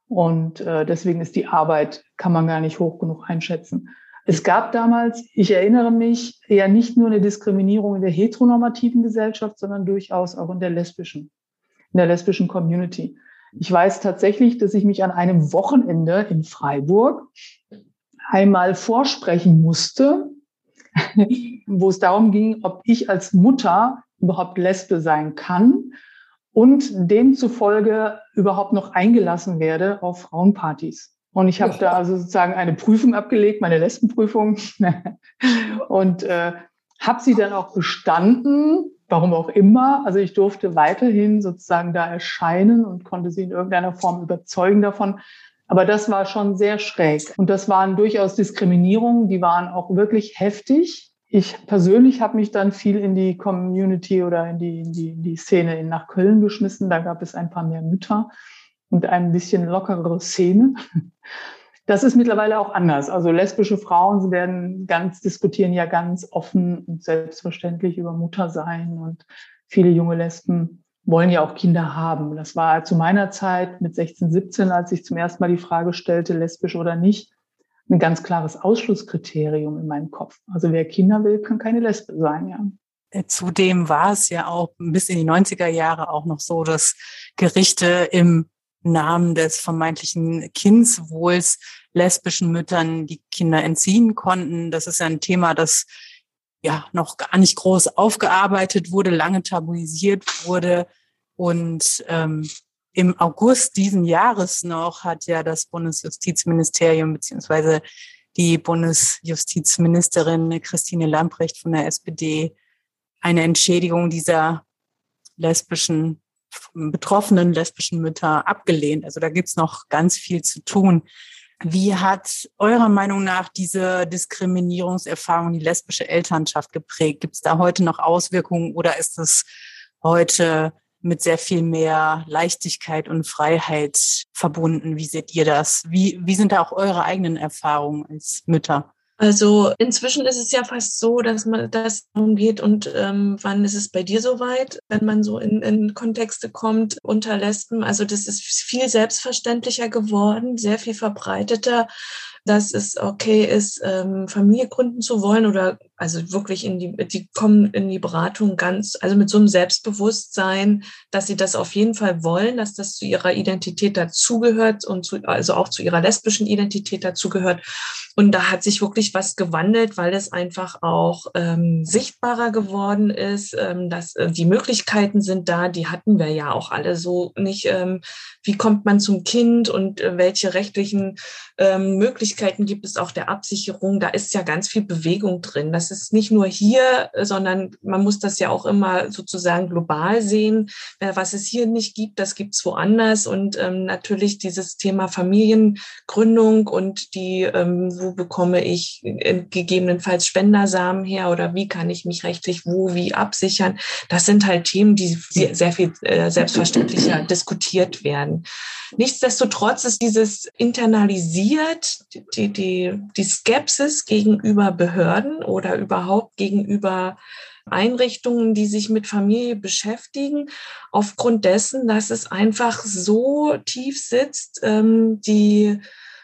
Und äh, deswegen ist die Arbeit, kann man gar nicht hoch genug einschätzen. Es gab damals, ich erinnere mich, ja nicht nur eine Diskriminierung in der heteronormativen Gesellschaft, sondern durchaus auch in der lesbischen, in der lesbischen Community. Ich weiß tatsächlich, dass ich mich an einem Wochenende in Freiburg einmal vorsprechen musste, wo es darum ging, ob ich als Mutter überhaupt Lesbe sein kann und demzufolge überhaupt noch eingelassen werde auf Frauenpartys. Und ich habe da also sozusagen eine Prüfung abgelegt, meine Lesbenprüfung, und äh, habe sie dann auch bestanden, warum auch immer. Also ich durfte weiterhin sozusagen da erscheinen und konnte sie in irgendeiner Form überzeugen davon. Aber das war schon sehr schräg. Und das waren durchaus Diskriminierungen, die waren auch wirklich heftig. Ich persönlich habe mich dann viel in die Community oder in die, in die, in die Szene nach Köln geschmissen. Da gab es ein paar mehr Mütter und ein bisschen lockerere Szene. Das ist mittlerweile auch anders. Also lesbische Frauen werden ganz, diskutieren ja ganz offen und selbstverständlich über Muttersein und viele junge Lesben wollen ja auch Kinder haben. Das war zu meiner Zeit mit 16, 17, als ich zum ersten Mal die Frage stellte, lesbisch oder nicht, ein ganz klares Ausschlusskriterium in meinem Kopf. Also wer Kinder will, kann keine Lesbe sein, ja. Äh, zudem war es ja auch bis in die 90er Jahre auch noch so, dass Gerichte im Namen des vermeintlichen Kindswohls lesbischen Müttern die Kinder entziehen konnten. Das ist ja ein Thema, das ja noch gar nicht groß aufgearbeitet wurde, lange tabuisiert wurde. Und ähm, im August diesen Jahres noch hat ja das Bundesjustizministerium beziehungsweise die Bundesjustizministerin Christine Lamprecht von der SPD eine Entschädigung dieser lesbischen, betroffenen lesbischen Mütter abgelehnt. Also da gibt's noch ganz viel zu tun. Wie hat eurer Meinung nach diese Diskriminierungserfahrung die lesbische Elternschaft geprägt? Gibt es da heute noch Auswirkungen oder ist es heute mit sehr viel mehr Leichtigkeit und Freiheit verbunden. Wie seht ihr das? Wie, wie sind da auch eure eigenen Erfahrungen als Mütter? Also inzwischen ist es ja fast so, dass man das umgeht und ähm, wann ist es bei dir soweit, wenn man so in, in Kontexte kommt unter Lesben. Also das ist viel selbstverständlicher geworden, sehr viel verbreiteter dass es okay ist, ähm, Familie gründen zu wollen oder also wirklich in die, die kommen in die Beratung ganz, also mit so einem Selbstbewusstsein, dass sie das auf jeden Fall wollen, dass das zu ihrer Identität dazugehört und zu, also auch zu ihrer lesbischen Identität dazugehört. Und da hat sich wirklich was gewandelt, weil es einfach auch ähm, sichtbarer geworden ist, ähm, dass äh, die Möglichkeiten sind da, die hatten wir ja auch alle so nicht. Ähm, wie kommt man zum Kind und äh, welche rechtlichen ähm, Möglichkeiten gibt es auch der Absicherung? Da ist ja ganz viel Bewegung drin. Das ist nicht nur hier, sondern man muss das ja auch immer sozusagen global sehen. Äh, was es hier nicht gibt, das gibt es woanders. Und ähm, natürlich dieses Thema Familiengründung und die, ähm, wo bekomme ich äh, gegebenenfalls Spendersamen her oder wie kann ich mich rechtlich wo, wie absichern? Das sind halt Themen, die sehr viel äh, selbstverständlicher diskutiert werden. Nichtsdestotrotz ist dieses internalisiert, die, die, die Skepsis gegenüber Behörden oder überhaupt gegenüber Einrichtungen, die sich mit Familie beschäftigen, aufgrund dessen, dass es einfach so tief sitzt, ähm, die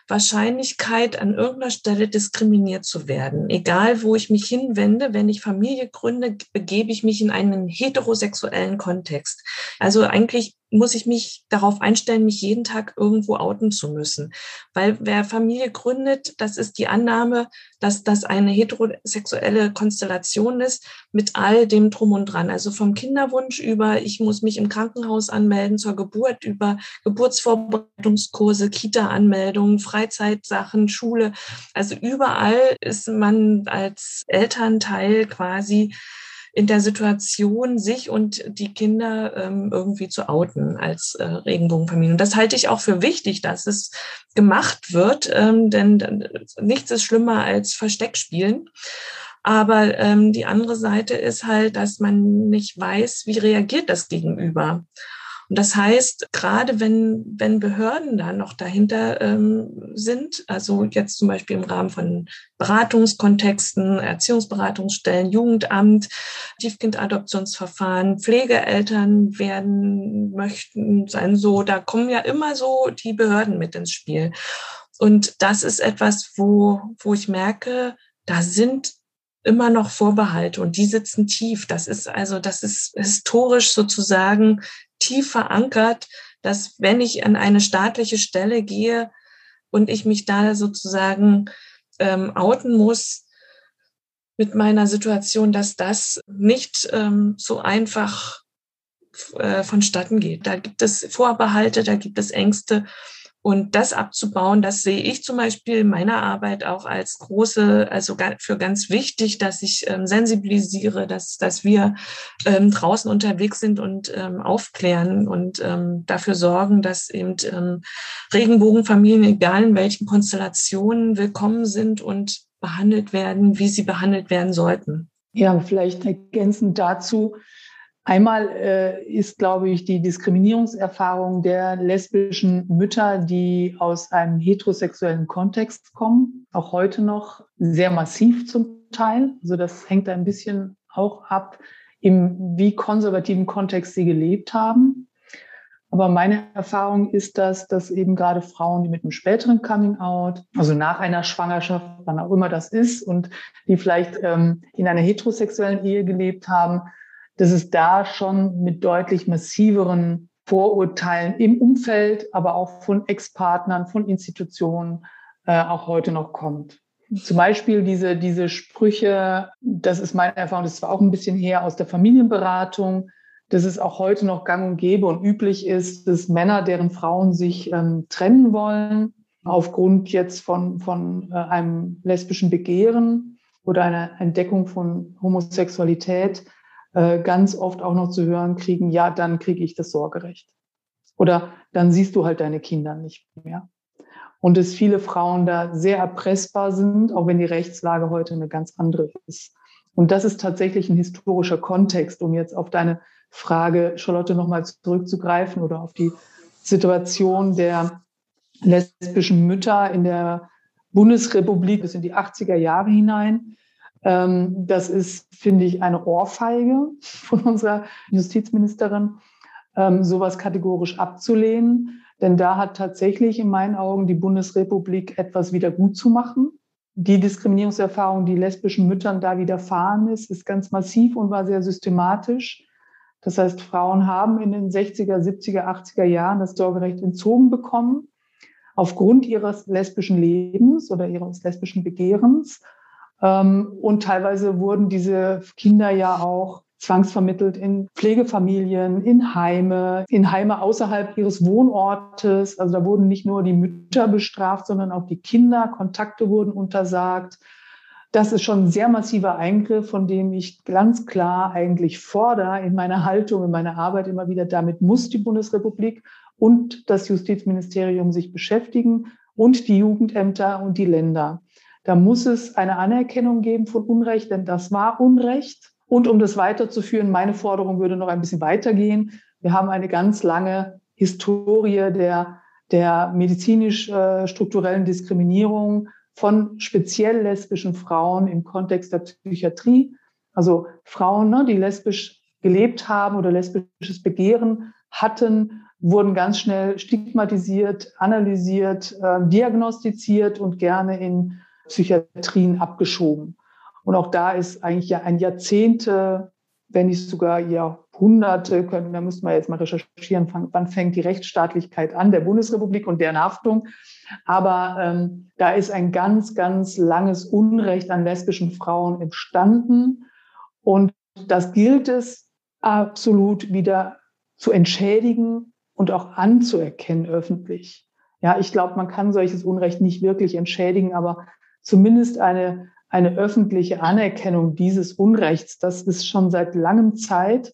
Wahrscheinlichkeit, an irgendeiner Stelle diskriminiert zu werden. Egal, wo ich mich hinwende, wenn ich Familie gründe, begebe ich mich in einen heterosexuellen Kontext. Also eigentlich muss ich mich darauf einstellen, mich jeden Tag irgendwo outen zu müssen. Weil wer Familie gründet, das ist die Annahme, dass das eine heterosexuelle Konstellation ist mit all dem drum und dran. Also vom Kinderwunsch über, ich muss mich im Krankenhaus anmelden zur Geburt, über Geburtsvorbereitungskurse, Kita-Anmeldungen, Freizeitsachen, Schule. Also überall ist man als Elternteil quasi in der Situation, sich und die Kinder ähm, irgendwie zu outen als äh, Regenbogenfamilie. Und das halte ich auch für wichtig, dass es gemacht wird, ähm, denn nichts ist schlimmer als Versteckspielen. Aber ähm, die andere Seite ist halt, dass man nicht weiß, wie reagiert das Gegenüber. Und das heißt, gerade wenn, wenn Behörden da noch dahinter ähm, sind, also jetzt zum Beispiel im Rahmen von Beratungskontexten, Erziehungsberatungsstellen, Jugendamt, Tiefkindadoptionsverfahren, Pflegeeltern werden möchten sein so, da kommen ja immer so die Behörden mit ins Spiel. Und das ist etwas, wo, wo ich merke, da sind immer noch Vorbehalte und die sitzen tief. Das ist also, das ist historisch sozusagen tief verankert, dass wenn ich an eine staatliche Stelle gehe und ich mich da sozusagen ähm, outen muss mit meiner Situation, dass das nicht ähm, so einfach äh, vonstatten geht. Da gibt es Vorbehalte, da gibt es Ängste und das abzubauen, das sehe ich zum Beispiel in meiner Arbeit auch als große, also für ganz wichtig, dass ich ähm, sensibilisiere, dass, dass wir ähm, draußen unterwegs sind und ähm, aufklären und ähm, dafür sorgen, dass eben ähm, Regenbogenfamilien, egal in welchen Konstellationen, willkommen sind und behandelt werden, wie sie behandelt werden sollten. Ja, vielleicht ergänzend dazu, Einmal äh, ist, glaube ich, die Diskriminierungserfahrung der lesbischen Mütter, die aus einem heterosexuellen Kontext kommen, auch heute noch sehr massiv zum Teil. Also das hängt ein bisschen auch ab, im wie konservativen Kontext sie gelebt haben. Aber meine Erfahrung ist, dass, dass eben gerade Frauen, die mit einem späteren Coming-out, also nach einer Schwangerschaft, wann auch immer das ist, und die vielleicht ähm, in einer heterosexuellen Ehe gelebt haben, dass es da schon mit deutlich massiveren Vorurteilen im Umfeld, aber auch von Ex-Partnern, von Institutionen äh, auch heute noch kommt. Zum Beispiel diese, diese Sprüche, das ist meine Erfahrung, das war auch ein bisschen her aus der Familienberatung, dass es auch heute noch gang und gäbe und üblich ist, dass Männer, deren Frauen sich ähm, trennen wollen, aufgrund jetzt von, von äh, einem lesbischen Begehren oder einer Entdeckung von Homosexualität, äh, ganz oft auch noch zu hören kriegen, ja, dann kriege ich das Sorgerecht. Oder dann siehst du halt deine Kinder nicht mehr. Und dass viele Frauen da sehr erpressbar sind, auch wenn die Rechtslage heute eine ganz andere ist. Und das ist tatsächlich ein historischer Kontext, um jetzt auf deine Frage, Charlotte, nochmal zurückzugreifen oder auf die Situation der lesbischen Mütter in der Bundesrepublik bis in die 80er Jahre hinein. Ähm, das ist, finde ich, eine Ohrfeige von unserer Justizministerin, ähm, sowas kategorisch abzulehnen. Denn da hat tatsächlich in meinen Augen die Bundesrepublik etwas wieder gut zu machen. Die Diskriminierungserfahrung, die lesbischen Müttern da widerfahren ist, ist ganz massiv und war sehr systematisch. Das heißt, Frauen haben in den 60er, 70er, 80er Jahren das Sorgerecht entzogen bekommen, aufgrund ihres lesbischen Lebens oder ihres lesbischen Begehrens. Ähm, und teilweise wurden diese Kinder ja auch zwangsvermittelt in Pflegefamilien, in Heime, in Heime außerhalb ihres Wohnortes. Also da wurden nicht nur die Mütter bestraft, sondern auch die Kinder. Kontakte wurden untersagt. Das ist schon ein sehr massiver Eingriff, von dem ich ganz klar eigentlich fordere in meiner Haltung, in meiner Arbeit immer wieder. Damit muss die Bundesrepublik und das Justizministerium sich beschäftigen und die Jugendämter und die Länder. Da muss es eine Anerkennung geben von Unrecht, denn das war Unrecht. Und um das weiterzuführen, meine Forderung würde noch ein bisschen weitergehen. Wir haben eine ganz lange Historie der, der medizinisch-strukturellen äh, Diskriminierung von speziell lesbischen Frauen im Kontext der Psychiatrie. Also Frauen, ne, die lesbisch gelebt haben oder lesbisches Begehren hatten, wurden ganz schnell stigmatisiert, analysiert, äh, diagnostiziert und gerne in Psychiatrien abgeschoben. Und auch da ist eigentlich ja ein Jahrzehnte, wenn nicht sogar Jahrhunderte, können, da müssen wir jetzt mal recherchieren, wann fängt die Rechtsstaatlichkeit an der Bundesrepublik und deren Haftung. Aber ähm, da ist ein ganz, ganz langes Unrecht an lesbischen Frauen entstanden. Und das gilt es absolut wieder zu entschädigen und auch anzuerkennen öffentlich. Ja, ich glaube, man kann solches Unrecht nicht wirklich entschädigen, aber zumindest eine, eine öffentliche Anerkennung dieses Unrechts. Das ist schon seit langem Zeit,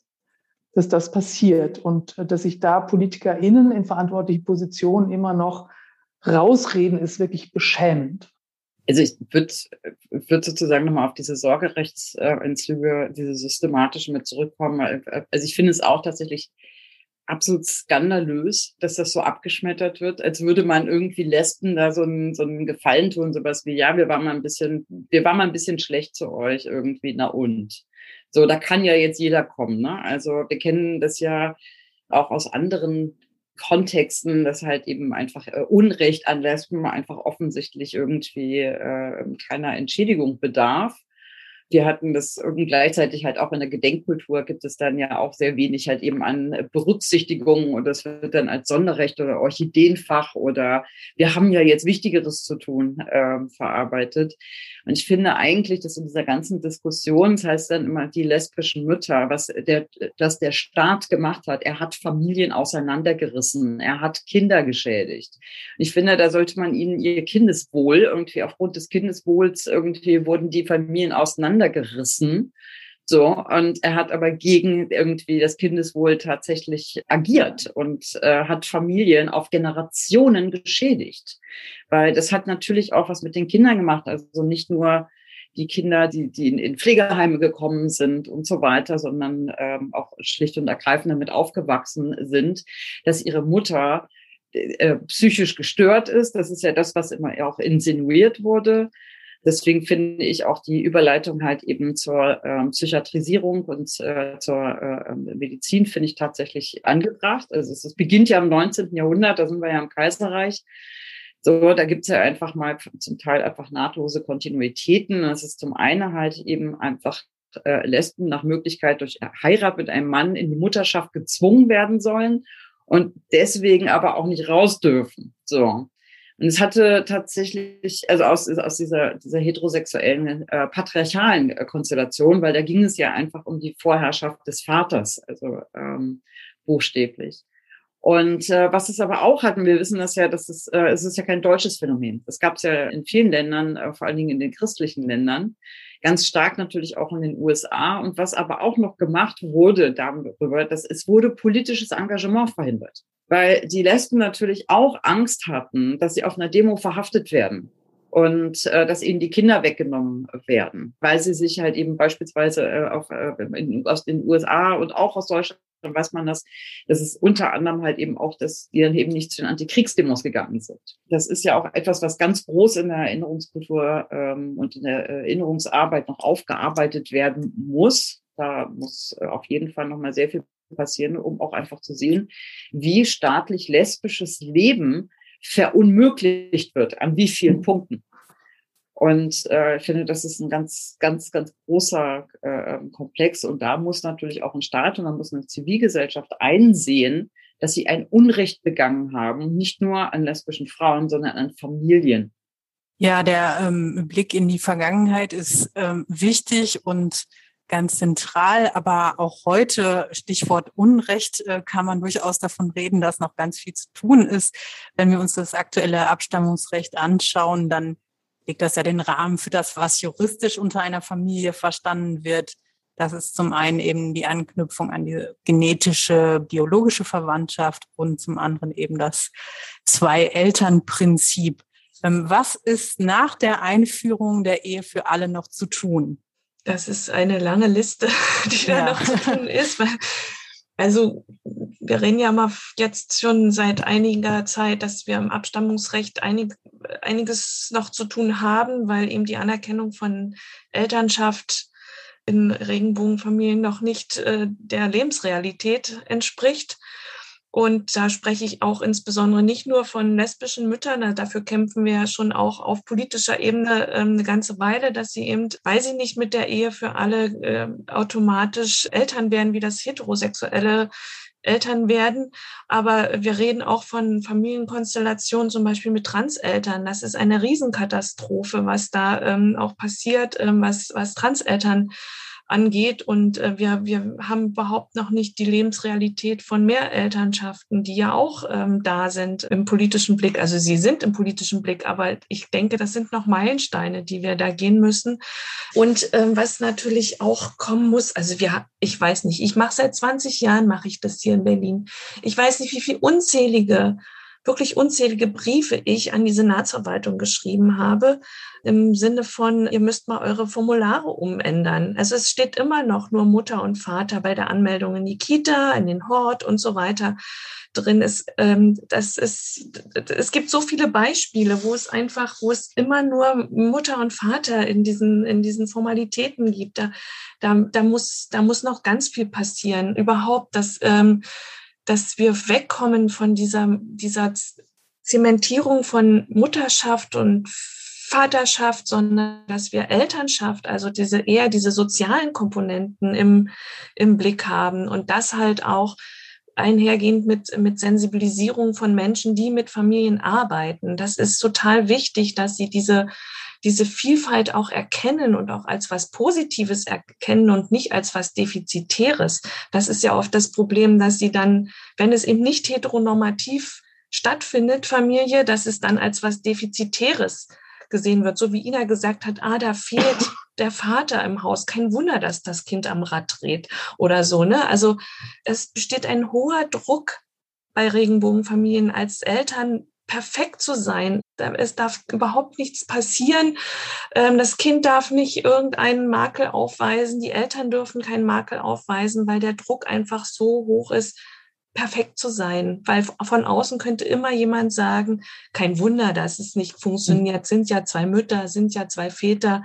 dass das passiert und äh, dass sich da PolitikerInnen in verantwortlichen Positionen immer noch rausreden, ist wirklich beschämend. Also ich würde würd sozusagen nochmal auf diese Sorgerechtsentzüge, diese systematischen mit zurückkommen. Also ich finde es auch tatsächlich absolut skandalös, dass das so abgeschmettert wird, als würde man irgendwie Lesben da so einen, so einen Gefallen tun, sowas wie, ja, wir waren mal ein bisschen, wir waren mal ein bisschen schlecht zu euch irgendwie, na und. So, da kann ja jetzt jeder kommen, ne? Also wir kennen das ja auch aus anderen Kontexten, dass halt eben einfach äh, Unrecht an Lesben einfach offensichtlich irgendwie äh, keiner Entschädigung bedarf wir hatten das irgendwie gleichzeitig halt auch in der Gedenkkultur gibt es dann ja auch sehr wenig halt eben an Berücksichtigungen und das wird dann als Sonderrecht oder Orchideenfach oder wir haben ja jetzt Wichtigeres zu tun äh, verarbeitet. Und ich finde eigentlich, dass in dieser ganzen Diskussion, das heißt dann immer die lesbischen Mütter, was der, dass der Staat gemacht hat, er hat Familien auseinandergerissen, er hat Kinder geschädigt. Ich finde, da sollte man ihnen ihr Kindeswohl irgendwie aufgrund des Kindeswohls irgendwie wurden die Familien auseinander auseinandergerissen. So, und er hat aber gegen irgendwie das Kindeswohl tatsächlich agiert und äh, hat Familien auf Generationen geschädigt. Weil das hat natürlich auch was mit den Kindern gemacht. Also nicht nur die Kinder, die, die in, in Pflegeheime gekommen sind und so weiter, sondern ähm, auch schlicht und ergreifend damit aufgewachsen sind, dass ihre Mutter äh, psychisch gestört ist. Das ist ja das, was immer auch insinuiert wurde. Deswegen finde ich auch die Überleitung halt eben zur ähm, Psychiatrisierung und äh, zur äh, Medizin finde ich tatsächlich angebracht. Also es, es beginnt ja im 19. Jahrhundert, da sind wir ja im Kaiserreich. So, da gibt's ja einfach mal zum Teil einfach nahtlose Kontinuitäten. Das ist zum einen halt eben einfach äh, Lesben nach Möglichkeit durch Heirat mit einem Mann in die Mutterschaft gezwungen werden sollen und deswegen aber auch nicht raus dürfen. So. Und es hatte tatsächlich, also aus, aus dieser, dieser heterosexuellen, äh, patriarchalen äh, Konstellation, weil da ging es ja einfach um die Vorherrschaft des Vaters, also ähm, buchstäblich. Und äh, was es aber auch hatten, wir wissen das ja, dass es, äh, es ist ja kein deutsches Phänomen. Das gab es ja in vielen Ländern, äh, vor allen Dingen in den christlichen Ländern, ganz stark natürlich auch in den USA. Und was aber auch noch gemacht wurde darüber, dass es wurde politisches Engagement verhindert weil die Lesben natürlich auch Angst hatten, dass sie auf einer Demo verhaftet werden und äh, dass ihnen die Kinder weggenommen werden, weil sie sich halt eben beispielsweise äh, auch äh, in, aus den USA und auch aus Deutschland dann weiß man das, dass es unter anderem halt eben auch, dass die dann eben nicht zu den Antikriegsdemos gegangen sind. Das ist ja auch etwas, was ganz groß in der Erinnerungskultur ähm, und in der Erinnerungsarbeit noch aufgearbeitet werden muss. Da muss äh, auf jeden Fall nochmal sehr viel passieren, um auch einfach zu sehen, wie staatlich lesbisches Leben verunmöglicht wird, an wie vielen Punkten. Und äh, ich finde, das ist ein ganz, ganz, ganz großer äh, Komplex. Und da muss natürlich auch ein Staat und da muss eine Zivilgesellschaft einsehen, dass sie ein Unrecht begangen haben, nicht nur an lesbischen Frauen, sondern an Familien. Ja, der ähm, Blick in die Vergangenheit ist ähm, wichtig und ganz zentral. Aber auch heute, Stichwort Unrecht, äh, kann man durchaus davon reden, dass noch ganz viel zu tun ist. Wenn wir uns das aktuelle Abstammungsrecht anschauen, dann legt das ja den Rahmen für das, was juristisch unter einer Familie verstanden wird. Das ist zum einen eben die Anknüpfung an die genetische, biologische Verwandtschaft und zum anderen eben das Zwei-Eltern-Prinzip. Ähm, was ist nach der Einführung der Ehe für alle noch zu tun? Das ist eine lange Liste, die da ja. noch zu tun ist. Weil, also wir reden ja mal jetzt schon seit einiger Zeit, dass wir im Abstammungsrecht einig, einiges noch zu tun haben, weil eben die Anerkennung von Elternschaft in Regenbogenfamilien noch nicht äh, der Lebensrealität entspricht. Und da spreche ich auch insbesondere nicht nur von lesbischen Müttern, dafür kämpfen wir ja schon auch auf politischer Ebene ähm, eine ganze Weile, dass sie eben, weil sie nicht mit der Ehe für alle äh, automatisch Eltern werden, wie das heterosexuelle Eltern werden. Aber wir reden auch von Familienkonstellationen, zum Beispiel mit Transeltern. Das ist eine Riesenkatastrophe, was da ähm, auch passiert, ähm, was, was Transeltern angeht. Und äh, wir, wir haben überhaupt noch nicht die Lebensrealität von Mehrelternschaften, die ja auch ähm, da sind im politischen Blick. Also sie sind im politischen Blick, aber ich denke, das sind noch Meilensteine, die wir da gehen müssen. Und ähm, was natürlich auch kommen muss, also wir, ich weiß nicht, ich mache seit 20 Jahren, mache ich das hier in Berlin. Ich weiß nicht, wie viel unzählige wirklich unzählige Briefe ich an die Senatsverwaltung geschrieben habe, im Sinne von, ihr müsst mal eure Formulare umändern. Also es steht immer noch nur Mutter und Vater bei der Anmeldung in die Kita, in den Hort und so weiter drin ist. Ähm, das ist, es gibt so viele Beispiele, wo es einfach, wo es immer nur Mutter und Vater in diesen, in diesen Formalitäten gibt. Da, da, da muss, da muss noch ganz viel passieren. Überhaupt, dass, ähm, dass wir wegkommen von dieser, dieser Zementierung von Mutterschaft und Vaterschaft, sondern dass wir Elternschaft, also diese eher diese sozialen Komponenten im, im Blick haben und das halt auch einhergehend mit, mit Sensibilisierung von Menschen, die mit Familien arbeiten. Das ist total wichtig, dass sie diese, diese Vielfalt auch erkennen und auch als was Positives erkennen und nicht als was Defizitäres. Das ist ja oft das Problem, dass sie dann, wenn es eben nicht heteronormativ stattfindet, Familie, dass es dann als was Defizitäres gesehen wird. So wie Ina gesagt hat, ah, da fehlt der Vater im Haus. Kein Wunder, dass das Kind am Rad dreht oder so. Ne? Also es besteht ein hoher Druck bei Regenbogenfamilien als Eltern perfekt zu sein. Es darf überhaupt nichts passieren. Ähm, das Kind darf nicht irgendeinen Makel aufweisen. Die Eltern dürfen keinen Makel aufweisen, weil der Druck einfach so hoch ist, perfekt zu sein, weil von außen könnte immer jemand sagen, kein Wunder, dass es nicht funktioniert, sind ja zwei Mütter, sind ja zwei Väter.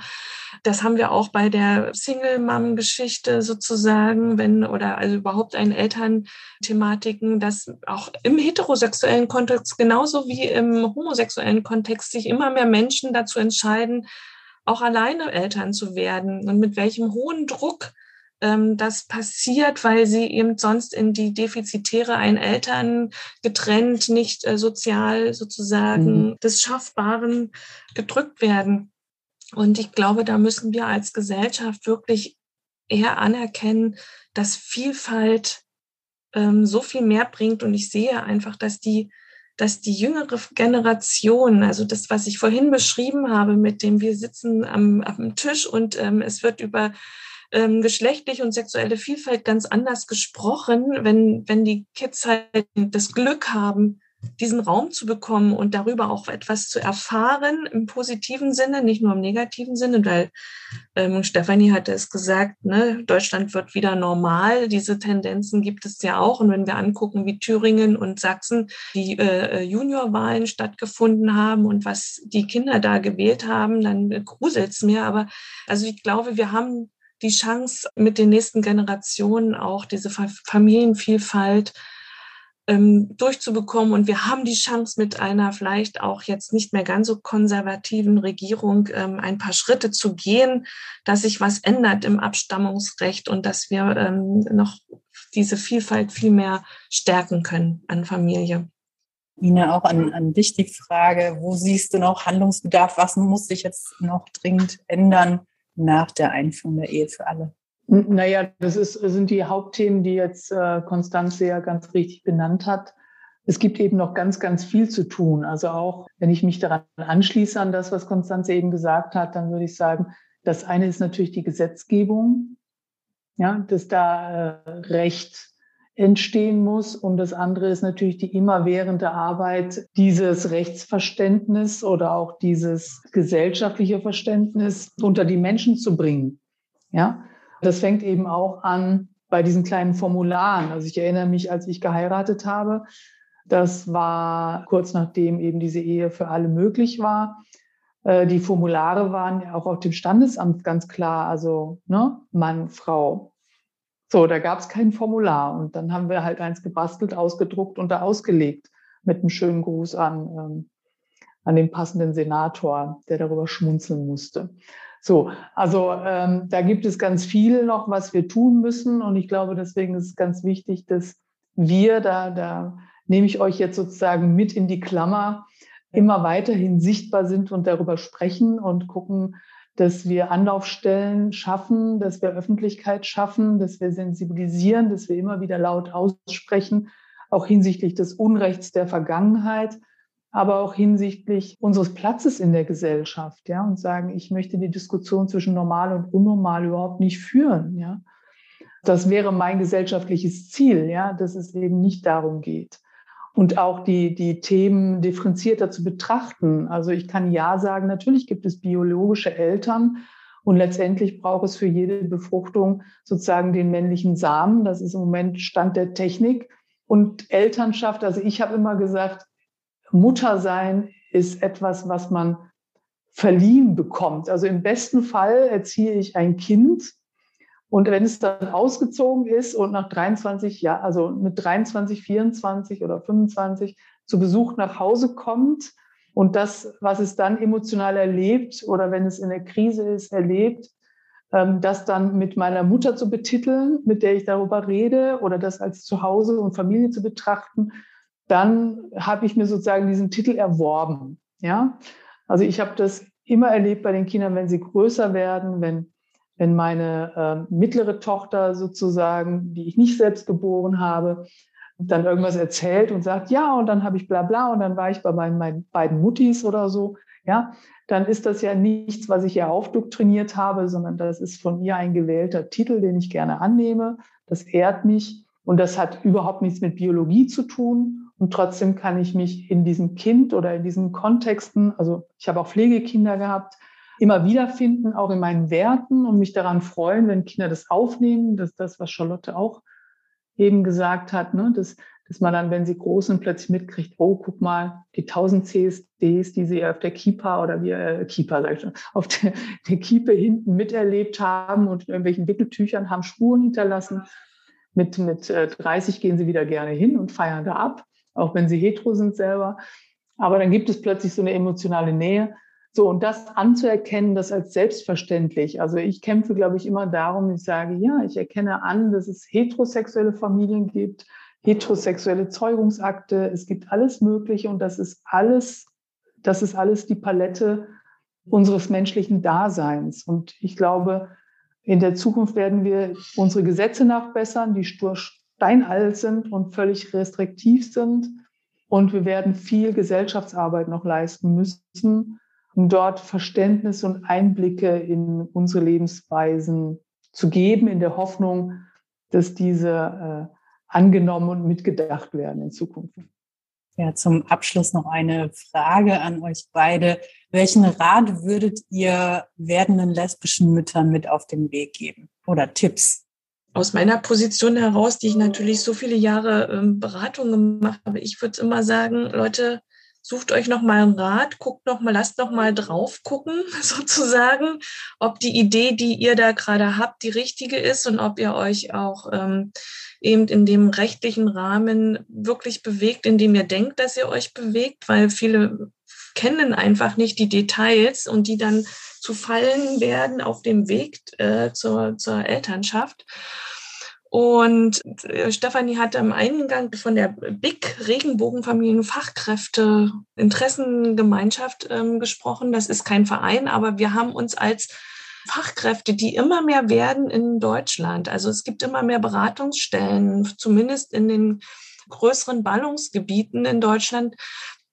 Das haben wir auch bei der Single-Mom-Geschichte sozusagen, wenn oder also überhaupt ein Elternthematiken, dass auch im heterosexuellen Kontext genauso wie im homosexuellen Kontext sich immer mehr Menschen dazu entscheiden, auch alleine Eltern zu werden und mit welchem hohen Druck das passiert, weil sie eben sonst in die defizitäre ein Eltern getrennt, nicht äh, sozial sozusagen mhm. des Schaffbaren gedrückt werden. Und ich glaube, da müssen wir als Gesellschaft wirklich eher anerkennen, dass Vielfalt ähm, so viel mehr bringt. Und ich sehe einfach, dass die, dass die jüngere Generation, also das, was ich vorhin beschrieben habe, mit dem wir sitzen am, am Tisch und ähm, es wird über ähm, geschlechtliche und sexuelle Vielfalt ganz anders gesprochen, wenn, wenn die Kids halt das Glück haben, diesen Raum zu bekommen und darüber auch etwas zu erfahren im positiven Sinne, nicht nur im negativen Sinne, weil ähm, Stefanie hatte es gesagt, ne, Deutschland wird wieder normal. Diese Tendenzen gibt es ja auch. Und wenn wir angucken, wie Thüringen und Sachsen die äh, Juniorwahlen stattgefunden haben und was die Kinder da gewählt haben, dann gruselt es mir. Aber also ich glaube, wir haben die Chance, mit den nächsten Generationen auch diese Familienvielfalt ähm, durchzubekommen. Und wir haben die Chance, mit einer vielleicht auch jetzt nicht mehr ganz so konservativen Regierung ähm, ein paar Schritte zu gehen, dass sich was ändert im Abstammungsrecht und dass wir ähm, noch diese Vielfalt viel mehr stärken können an Familie. Nina, auch an, an dich die Frage, wo siehst du noch Handlungsbedarf? Was muss sich jetzt noch dringend ändern? Nach der Einführung der Ehe für alle? Naja, das ist, sind die Hauptthemen, die jetzt äh, Konstanze ja ganz richtig benannt hat. Es gibt eben noch ganz, ganz viel zu tun. Also auch, wenn ich mich daran anschließe an das, was Konstanze eben gesagt hat, dann würde ich sagen, das eine ist natürlich die Gesetzgebung, ja, dass da äh, Recht entstehen muss. Und das andere ist natürlich die immerwährende Arbeit, dieses Rechtsverständnis oder auch dieses gesellschaftliche Verständnis unter die Menschen zu bringen. Ja, das fängt eben auch an bei diesen kleinen Formularen. Also ich erinnere mich, als ich geheiratet habe, das war kurz nachdem eben diese Ehe für alle möglich war. Äh, die Formulare waren ja auch auf dem Standesamt ganz klar, also ne, Mann, Frau, so, da gab es kein Formular. Und dann haben wir halt eins gebastelt, ausgedruckt und da ausgelegt mit einem schönen Gruß an, ähm, an den passenden Senator, der darüber schmunzeln musste. So, also ähm, da gibt es ganz viel noch, was wir tun müssen. Und ich glaube, deswegen ist es ganz wichtig, dass wir, da, da nehme ich euch jetzt sozusagen mit in die Klammer, immer weiterhin sichtbar sind und darüber sprechen und gucken, dass wir Anlaufstellen schaffen, dass wir Öffentlichkeit schaffen, dass wir sensibilisieren, dass wir immer wieder laut aussprechen, auch hinsichtlich des Unrechts der Vergangenheit, aber auch hinsichtlich unseres Platzes in der Gesellschaft, ja, und sagen, ich möchte die Diskussion zwischen normal und unnormal überhaupt nicht führen, ja. Das wäre mein gesellschaftliches Ziel, ja, dass es eben nicht darum geht und auch die, die Themen differenzierter zu betrachten. Also ich kann ja sagen, natürlich gibt es biologische Eltern und letztendlich braucht es für jede Befruchtung sozusagen den männlichen Samen. Das ist im Moment Stand der Technik. Und Elternschaft, also ich habe immer gesagt, Mutter sein ist etwas, was man verliehen bekommt. Also im besten Fall erziehe ich ein Kind und wenn es dann ausgezogen ist und nach 23 Jahren, also mit 23, 24 oder 25 zu Besuch nach Hause kommt und das, was es dann emotional erlebt oder wenn es in der Krise ist, erlebt, ähm, das dann mit meiner Mutter zu betiteln, mit der ich darüber rede oder das als Zuhause und Familie zu betrachten, dann habe ich mir sozusagen diesen Titel erworben. Ja, also ich habe das immer erlebt bei den Kindern, wenn sie größer werden, wenn wenn meine äh, mittlere Tochter sozusagen, die ich nicht selbst geboren habe, dann irgendwas erzählt und sagt, ja, und dann habe ich bla bla und dann war ich bei meinen, meinen beiden Muttis oder so, ja, dann ist das ja nichts, was ich ihr aufdoktriniert habe, sondern das ist von ihr ein gewählter Titel, den ich gerne annehme. Das ehrt mich und das hat überhaupt nichts mit Biologie zu tun. Und trotzdem kann ich mich in diesem Kind oder in diesen Kontexten, also ich habe auch Pflegekinder gehabt, immer wiederfinden, auch in meinen Werten und mich daran freuen, wenn Kinder das aufnehmen. Das ist das, was Charlotte auch eben gesagt hat, ne? dass, dass man dann, wenn sie groß sind, plötzlich mitkriegt, oh, guck mal, die 1000 CSDs, die sie auf der Kipa oder wie, äh, Kipa, sag ich schon, auf der, der Kipe hinten miterlebt haben und in irgendwelchen Wickeltüchern haben Spuren hinterlassen. Mit, mit 30 äh, gehen sie wieder gerne hin und feiern da ab, auch wenn sie hetero sind selber. Aber dann gibt es plötzlich so eine emotionale Nähe. So, und das anzuerkennen, das als selbstverständlich. Also ich kämpfe, glaube ich, immer darum, ich sage, ja, ich erkenne an, dass es heterosexuelle Familien gibt, heterosexuelle Zeugungsakte, es gibt alles Mögliche und das ist alles, das ist alles die Palette unseres menschlichen Daseins. Und ich glaube, in der Zukunft werden wir unsere Gesetze nachbessern, die stur steinalt sind und völlig restriktiv sind. Und wir werden viel Gesellschaftsarbeit noch leisten müssen, um dort Verständnis und Einblicke in unsere Lebensweisen zu geben, in der Hoffnung, dass diese äh, angenommen und mitgedacht werden in Zukunft. Ja, zum Abschluss noch eine Frage an euch beide. Welchen Rat würdet ihr werdenden lesbischen Müttern mit auf den Weg geben oder Tipps? Aus meiner Position heraus, die ich natürlich so viele Jahre ähm, Beratung gemacht habe, ich würde immer sagen, Leute, sucht euch noch mal einen Rat, guckt noch mal, lasst noch mal drauf gucken, sozusagen, ob die Idee, die ihr da gerade habt, die richtige ist und ob ihr euch auch ähm, eben in dem rechtlichen Rahmen wirklich bewegt, in dem ihr denkt, dass ihr euch bewegt, weil viele kennen einfach nicht die Details und die dann zu fallen werden auf dem Weg äh, zur, zur Elternschaft. Und äh, Stefanie hat am Eingang von der BIC Regenbogenfamilienfachkräfte Interessengemeinschaft ähm, gesprochen. Das ist kein Verein, aber wir haben uns als Fachkräfte, die immer mehr werden in Deutschland. Also es gibt immer mehr Beratungsstellen, zumindest in den größeren Ballungsgebieten in Deutschland,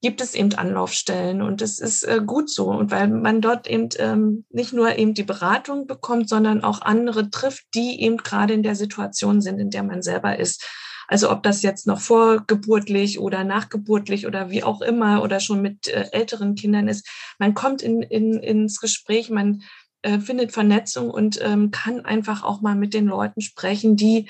gibt es eben Anlaufstellen und das ist äh, gut so und weil man dort eben ähm, nicht nur eben die Beratung bekommt, sondern auch andere trifft, die eben gerade in der Situation sind, in der man selber ist. Also ob das jetzt noch vorgeburtlich oder nachgeburtlich oder wie auch immer oder schon mit äh, älteren Kindern ist, man kommt in, in, ins Gespräch, man äh, findet Vernetzung und ähm, kann einfach auch mal mit den Leuten sprechen, die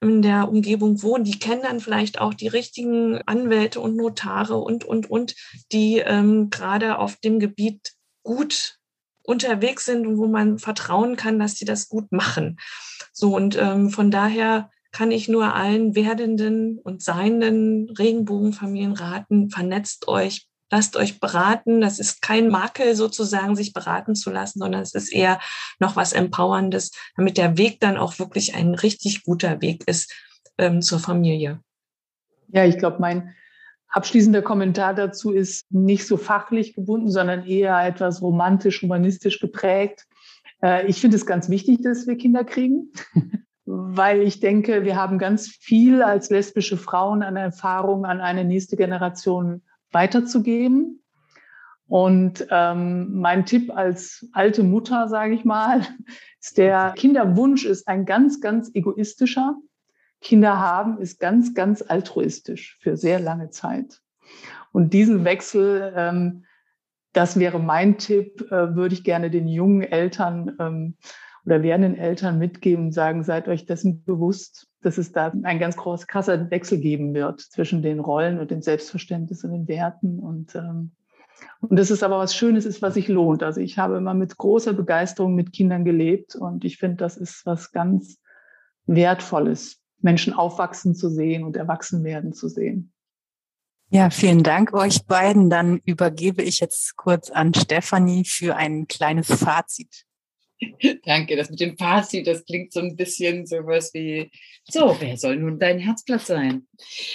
in der Umgebung wohnen, die kennen dann vielleicht auch die richtigen Anwälte und Notare und, und, und, die ähm, gerade auf dem Gebiet gut unterwegs sind und wo man vertrauen kann, dass sie das gut machen. So und ähm, von daher kann ich nur allen werdenden und seienden Regenbogenfamilien raten, vernetzt euch, lasst euch beraten. Das ist kein Makel sozusagen, sich beraten zu lassen, sondern es ist eher noch was Empowerndes, damit der Weg dann auch wirklich ein richtig guter Weg ist ähm, zur Familie. Ja, ich glaube, mein abschließender Kommentar dazu ist nicht so fachlich gebunden, sondern eher etwas romantisch, humanistisch geprägt. Äh, ich finde es ganz wichtig, dass wir Kinder kriegen, weil ich denke, wir haben ganz viel als lesbische Frauen an Erfahrung an eine nächste Generation weiterzugeben. Und ähm, mein Tipp als alte Mutter, sage ich mal, ist der Kinderwunsch ist ein ganz, ganz egoistischer. Kinder haben ist ganz, ganz altruistisch für sehr lange Zeit. Und diesen Wechsel, ähm, das wäre mein Tipp, äh, würde ich gerne den jungen Eltern ähm, oder werdenden Eltern mitgeben und sagen, seid euch dessen bewusst, dass es da ein ganz groß, krasser Wechsel geben wird zwischen den Rollen und dem Selbstverständnis und den Werten. Und, ähm, und das ist aber was Schönes ist, was sich lohnt. Also ich habe immer mit großer Begeisterung mit Kindern gelebt und ich finde, das ist was ganz Wertvolles, Menschen aufwachsen zu sehen und erwachsen werden zu sehen. Ja, vielen Dank euch beiden. Dann übergebe ich jetzt kurz an Stefanie für ein kleines Fazit. Danke, das mit dem Fazit, das klingt so ein bisschen sowas wie, so, wer soll nun dein Herzblatt sein?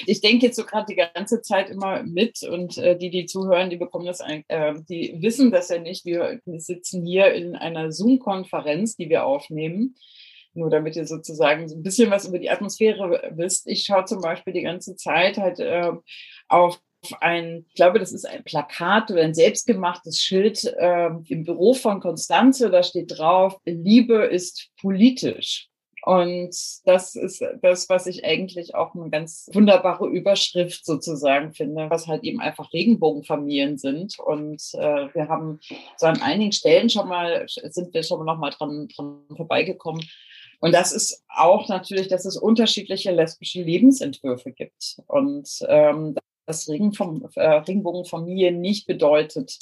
Ich denke jetzt so gerade die ganze Zeit immer mit und äh, die, die zuhören, die bekommen das, ein, äh, die wissen das ja nicht. Wir sitzen hier in einer Zoom-Konferenz, die wir aufnehmen. Nur damit ihr sozusagen so ein bisschen was über die Atmosphäre wisst. Ich schaue zum Beispiel die ganze Zeit halt äh, auf ein, ich glaube, das ist ein Plakat oder ein selbstgemachtes Schild äh, im Büro von Konstanze. Da steht drauf, Liebe ist politisch. Und das ist das, was ich eigentlich auch eine ganz wunderbare Überschrift sozusagen finde, was halt eben einfach Regenbogenfamilien sind. Und äh, wir haben so an einigen Stellen schon mal, sind wir schon mal noch mal dran, dran vorbeigekommen, und das ist auch natürlich, dass es unterschiedliche lesbische Lebensentwürfe gibt. Und ähm, dass Regenbogen, äh, Regenbogenfamilie nicht bedeutet,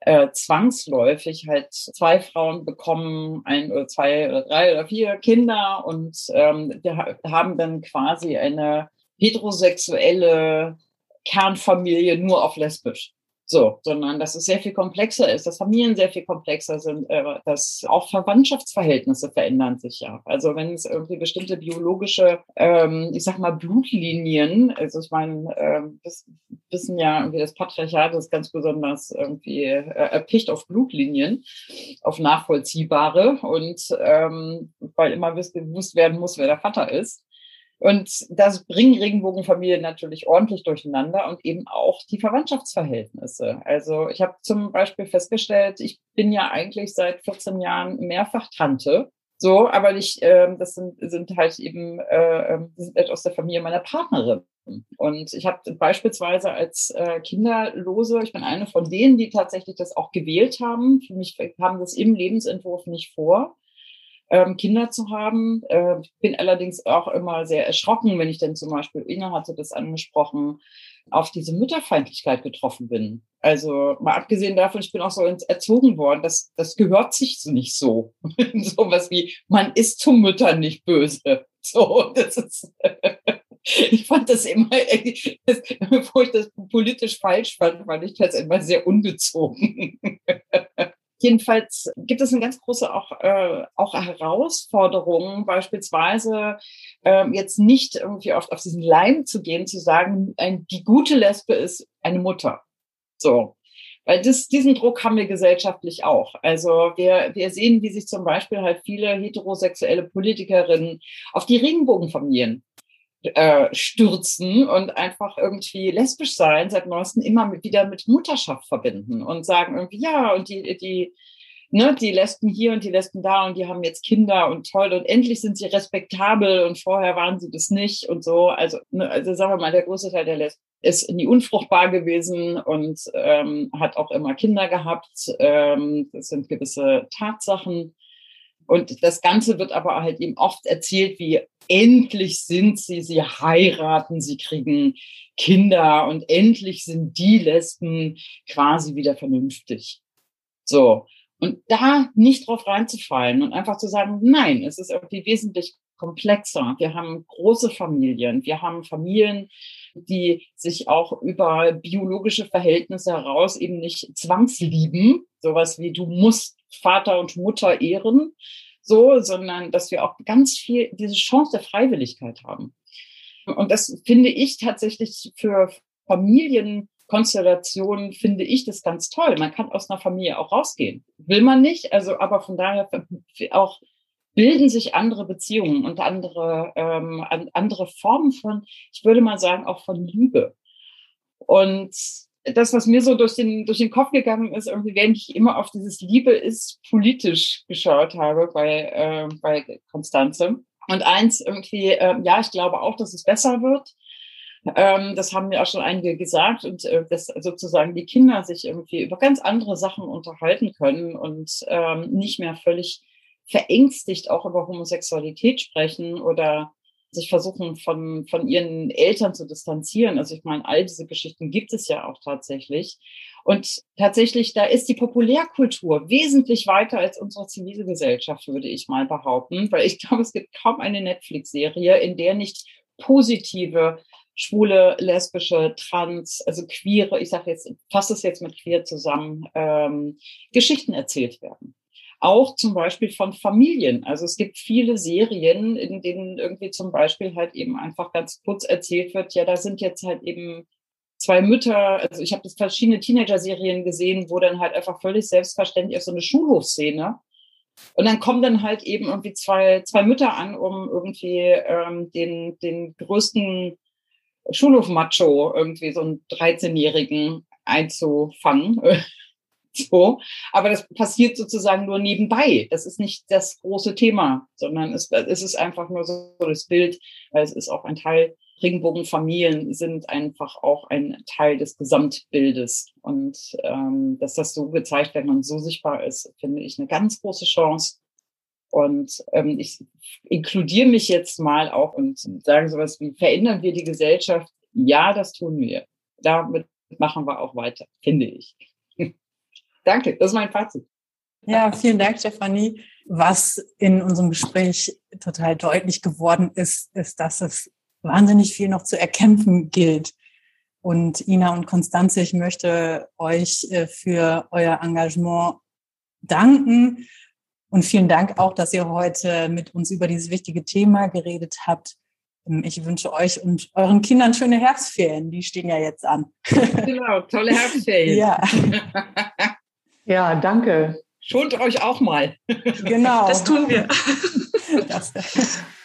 äh, zwangsläufig halt zwei Frauen bekommen ein oder zwei oder drei oder vier Kinder und ähm, wir haben dann quasi eine heterosexuelle Kernfamilie nur auf lesbisch. So, sondern dass es sehr viel komplexer ist, dass Familien sehr viel komplexer sind, äh, dass auch Verwandtschaftsverhältnisse verändern sich ja. Also wenn es irgendwie bestimmte biologische, ähm, ich sag mal, Blutlinien, also ich meine, äh, das wissen ja irgendwie das Patriarchat ist ganz besonders irgendwie äh, erpicht auf Blutlinien, auf nachvollziehbare und ähm, weil immer gewusst werden muss, wer der Vater ist. Und das bringen Regenbogenfamilien natürlich ordentlich durcheinander und eben auch die Verwandtschaftsverhältnisse. Also ich habe zum Beispiel festgestellt, ich bin ja eigentlich seit 14 Jahren mehrfach Tante. So, aber ich, äh, das sind, sind halt eben äh, ähm, sind halt aus der Familie meiner Partnerin. Und ich habe beispielsweise als äh, Kinderlose, ich bin eine von denen, die tatsächlich das auch gewählt haben. Für mich haben das im Lebensentwurf nicht vor ähm, Kinder zu haben. Äh, bin allerdings auch immer sehr erschrocken, wenn ich denn zum Beispiel, Inge hatte das angesprochen, auf diese Mütterfeindlichkeit getroffen bin. Also mal abgesehen davon, ich bin auch so erzogen worden, das, das gehört sich nicht so. so was wie, man ist zu Müttern nicht böse. So, das ist, ich fand das immer, wo ich das politisch falsch fand, fand ich das immer sehr ungezogen. Jedenfalls gibt es eine ganz große auch, äh, auch Herausforderung, beispielsweise äh, jetzt nicht irgendwie oft auf diesen Leim zu gehen, zu sagen, ein, die gute Lesbe ist eine Mutter. So. Weil das, diesen Druck haben wir gesellschaftlich auch. Also wir, wir sehen, wie sich zum Beispiel halt viele heterosexuelle Politikerinnen auf die Regenbogenfamilien äh, stürzen und einfach irgendwie lesbisch sein, seit neuestem immer mit, wieder mit Mutterschaft verbinden und sagen irgendwie, ja, und die, die, ne, die Lesben hier und die Lesben da und die haben jetzt Kinder und toll und endlich sind sie respektabel und vorher waren sie das nicht und so. Also, ne, also sagen wir mal, der große Teil der Lesben ist nie unfruchtbar gewesen und ähm, hat auch immer Kinder gehabt. Ähm, das sind gewisse Tatsachen. Und das Ganze wird aber halt eben oft erzählt, wie endlich sind sie, sie heiraten, sie kriegen Kinder und endlich sind die Lesben quasi wieder vernünftig. So. Und da nicht drauf reinzufallen und einfach zu sagen, nein, es ist irgendwie wesentlich komplexer. Wir haben große Familien, wir haben Familien, die sich auch über biologische Verhältnisse heraus eben nicht zwangslieben, sowas wie du musst Vater und Mutter ehren, so, sondern dass wir auch ganz viel diese Chance der Freiwilligkeit haben. Und das finde ich tatsächlich für Familien Konstellation finde ich das ganz toll. Man kann aus einer Familie auch rausgehen. Will man nicht, also aber von daher auch bilden sich andere Beziehungen und andere, ähm, andere Formen von, ich würde mal sagen, auch von Liebe. Und das, was mir so durch den, durch den Kopf gegangen ist, irgendwie, während ich immer auf dieses Liebe ist politisch geschaut habe bei, äh, bei Konstanze. Und eins irgendwie, äh, ja, ich glaube auch, dass es besser wird. Ähm, das haben mir auch schon einige gesagt und äh, dass sozusagen die Kinder sich irgendwie über ganz andere Sachen unterhalten können und ähm, nicht mehr völlig verängstigt auch über Homosexualität sprechen oder sich versuchen von, von ihren Eltern zu distanzieren. Also ich meine, all diese Geschichten gibt es ja auch tatsächlich. Und tatsächlich, da ist die Populärkultur wesentlich weiter als unsere zivile Gesellschaft, würde ich mal behaupten, weil ich glaube, es gibt kaum eine Netflix-Serie, in der nicht positive schwule, lesbische, trans, also queere, ich sage jetzt, fasse es jetzt mit queer zusammen, ähm, Geschichten erzählt werden. Auch zum Beispiel von Familien. Also es gibt viele Serien, in denen irgendwie zum Beispiel halt eben einfach ganz kurz erzählt wird, ja, da sind jetzt halt eben zwei Mütter, also ich habe das verschiedene Teenager-Serien gesehen, wo dann halt einfach völlig selbstverständlich auf so eine Schulhofszene und dann kommen dann halt eben irgendwie zwei, zwei Mütter an, um irgendwie ähm, den, den größten Schulhof-Macho, irgendwie so einen 13-Jährigen einzufangen. so. Aber das passiert sozusagen nur nebenbei. Das ist nicht das große Thema, sondern es, es ist einfach nur so das Bild, weil es ist auch ein Teil, Regenbogenfamilien sind einfach auch ein Teil des Gesamtbildes. Und ähm, dass das so gezeigt wird und so sichtbar ist, finde ich eine ganz große Chance. Und ähm, ich inkludiere mich jetzt mal auch und sage sowas wie, verändern wir die Gesellschaft? Ja, das tun wir. Damit machen wir auch weiter, finde ich. Danke, das ist mein Fazit. Ja, vielen Dank, Stefanie. Was in unserem Gespräch total deutlich geworden ist, ist, dass es wahnsinnig viel noch zu erkämpfen gilt. Und Ina und Konstanze, ich möchte euch äh, für euer Engagement danken und vielen Dank auch, dass ihr heute mit uns über dieses wichtige Thema geredet habt. Ähm, ich wünsche euch und euren Kindern schöne Herbstferien. Die stehen ja jetzt an. Genau, tolle Herbstferien. Ja. ja, danke. Schont euch auch mal. Genau. Das tun wir. Das,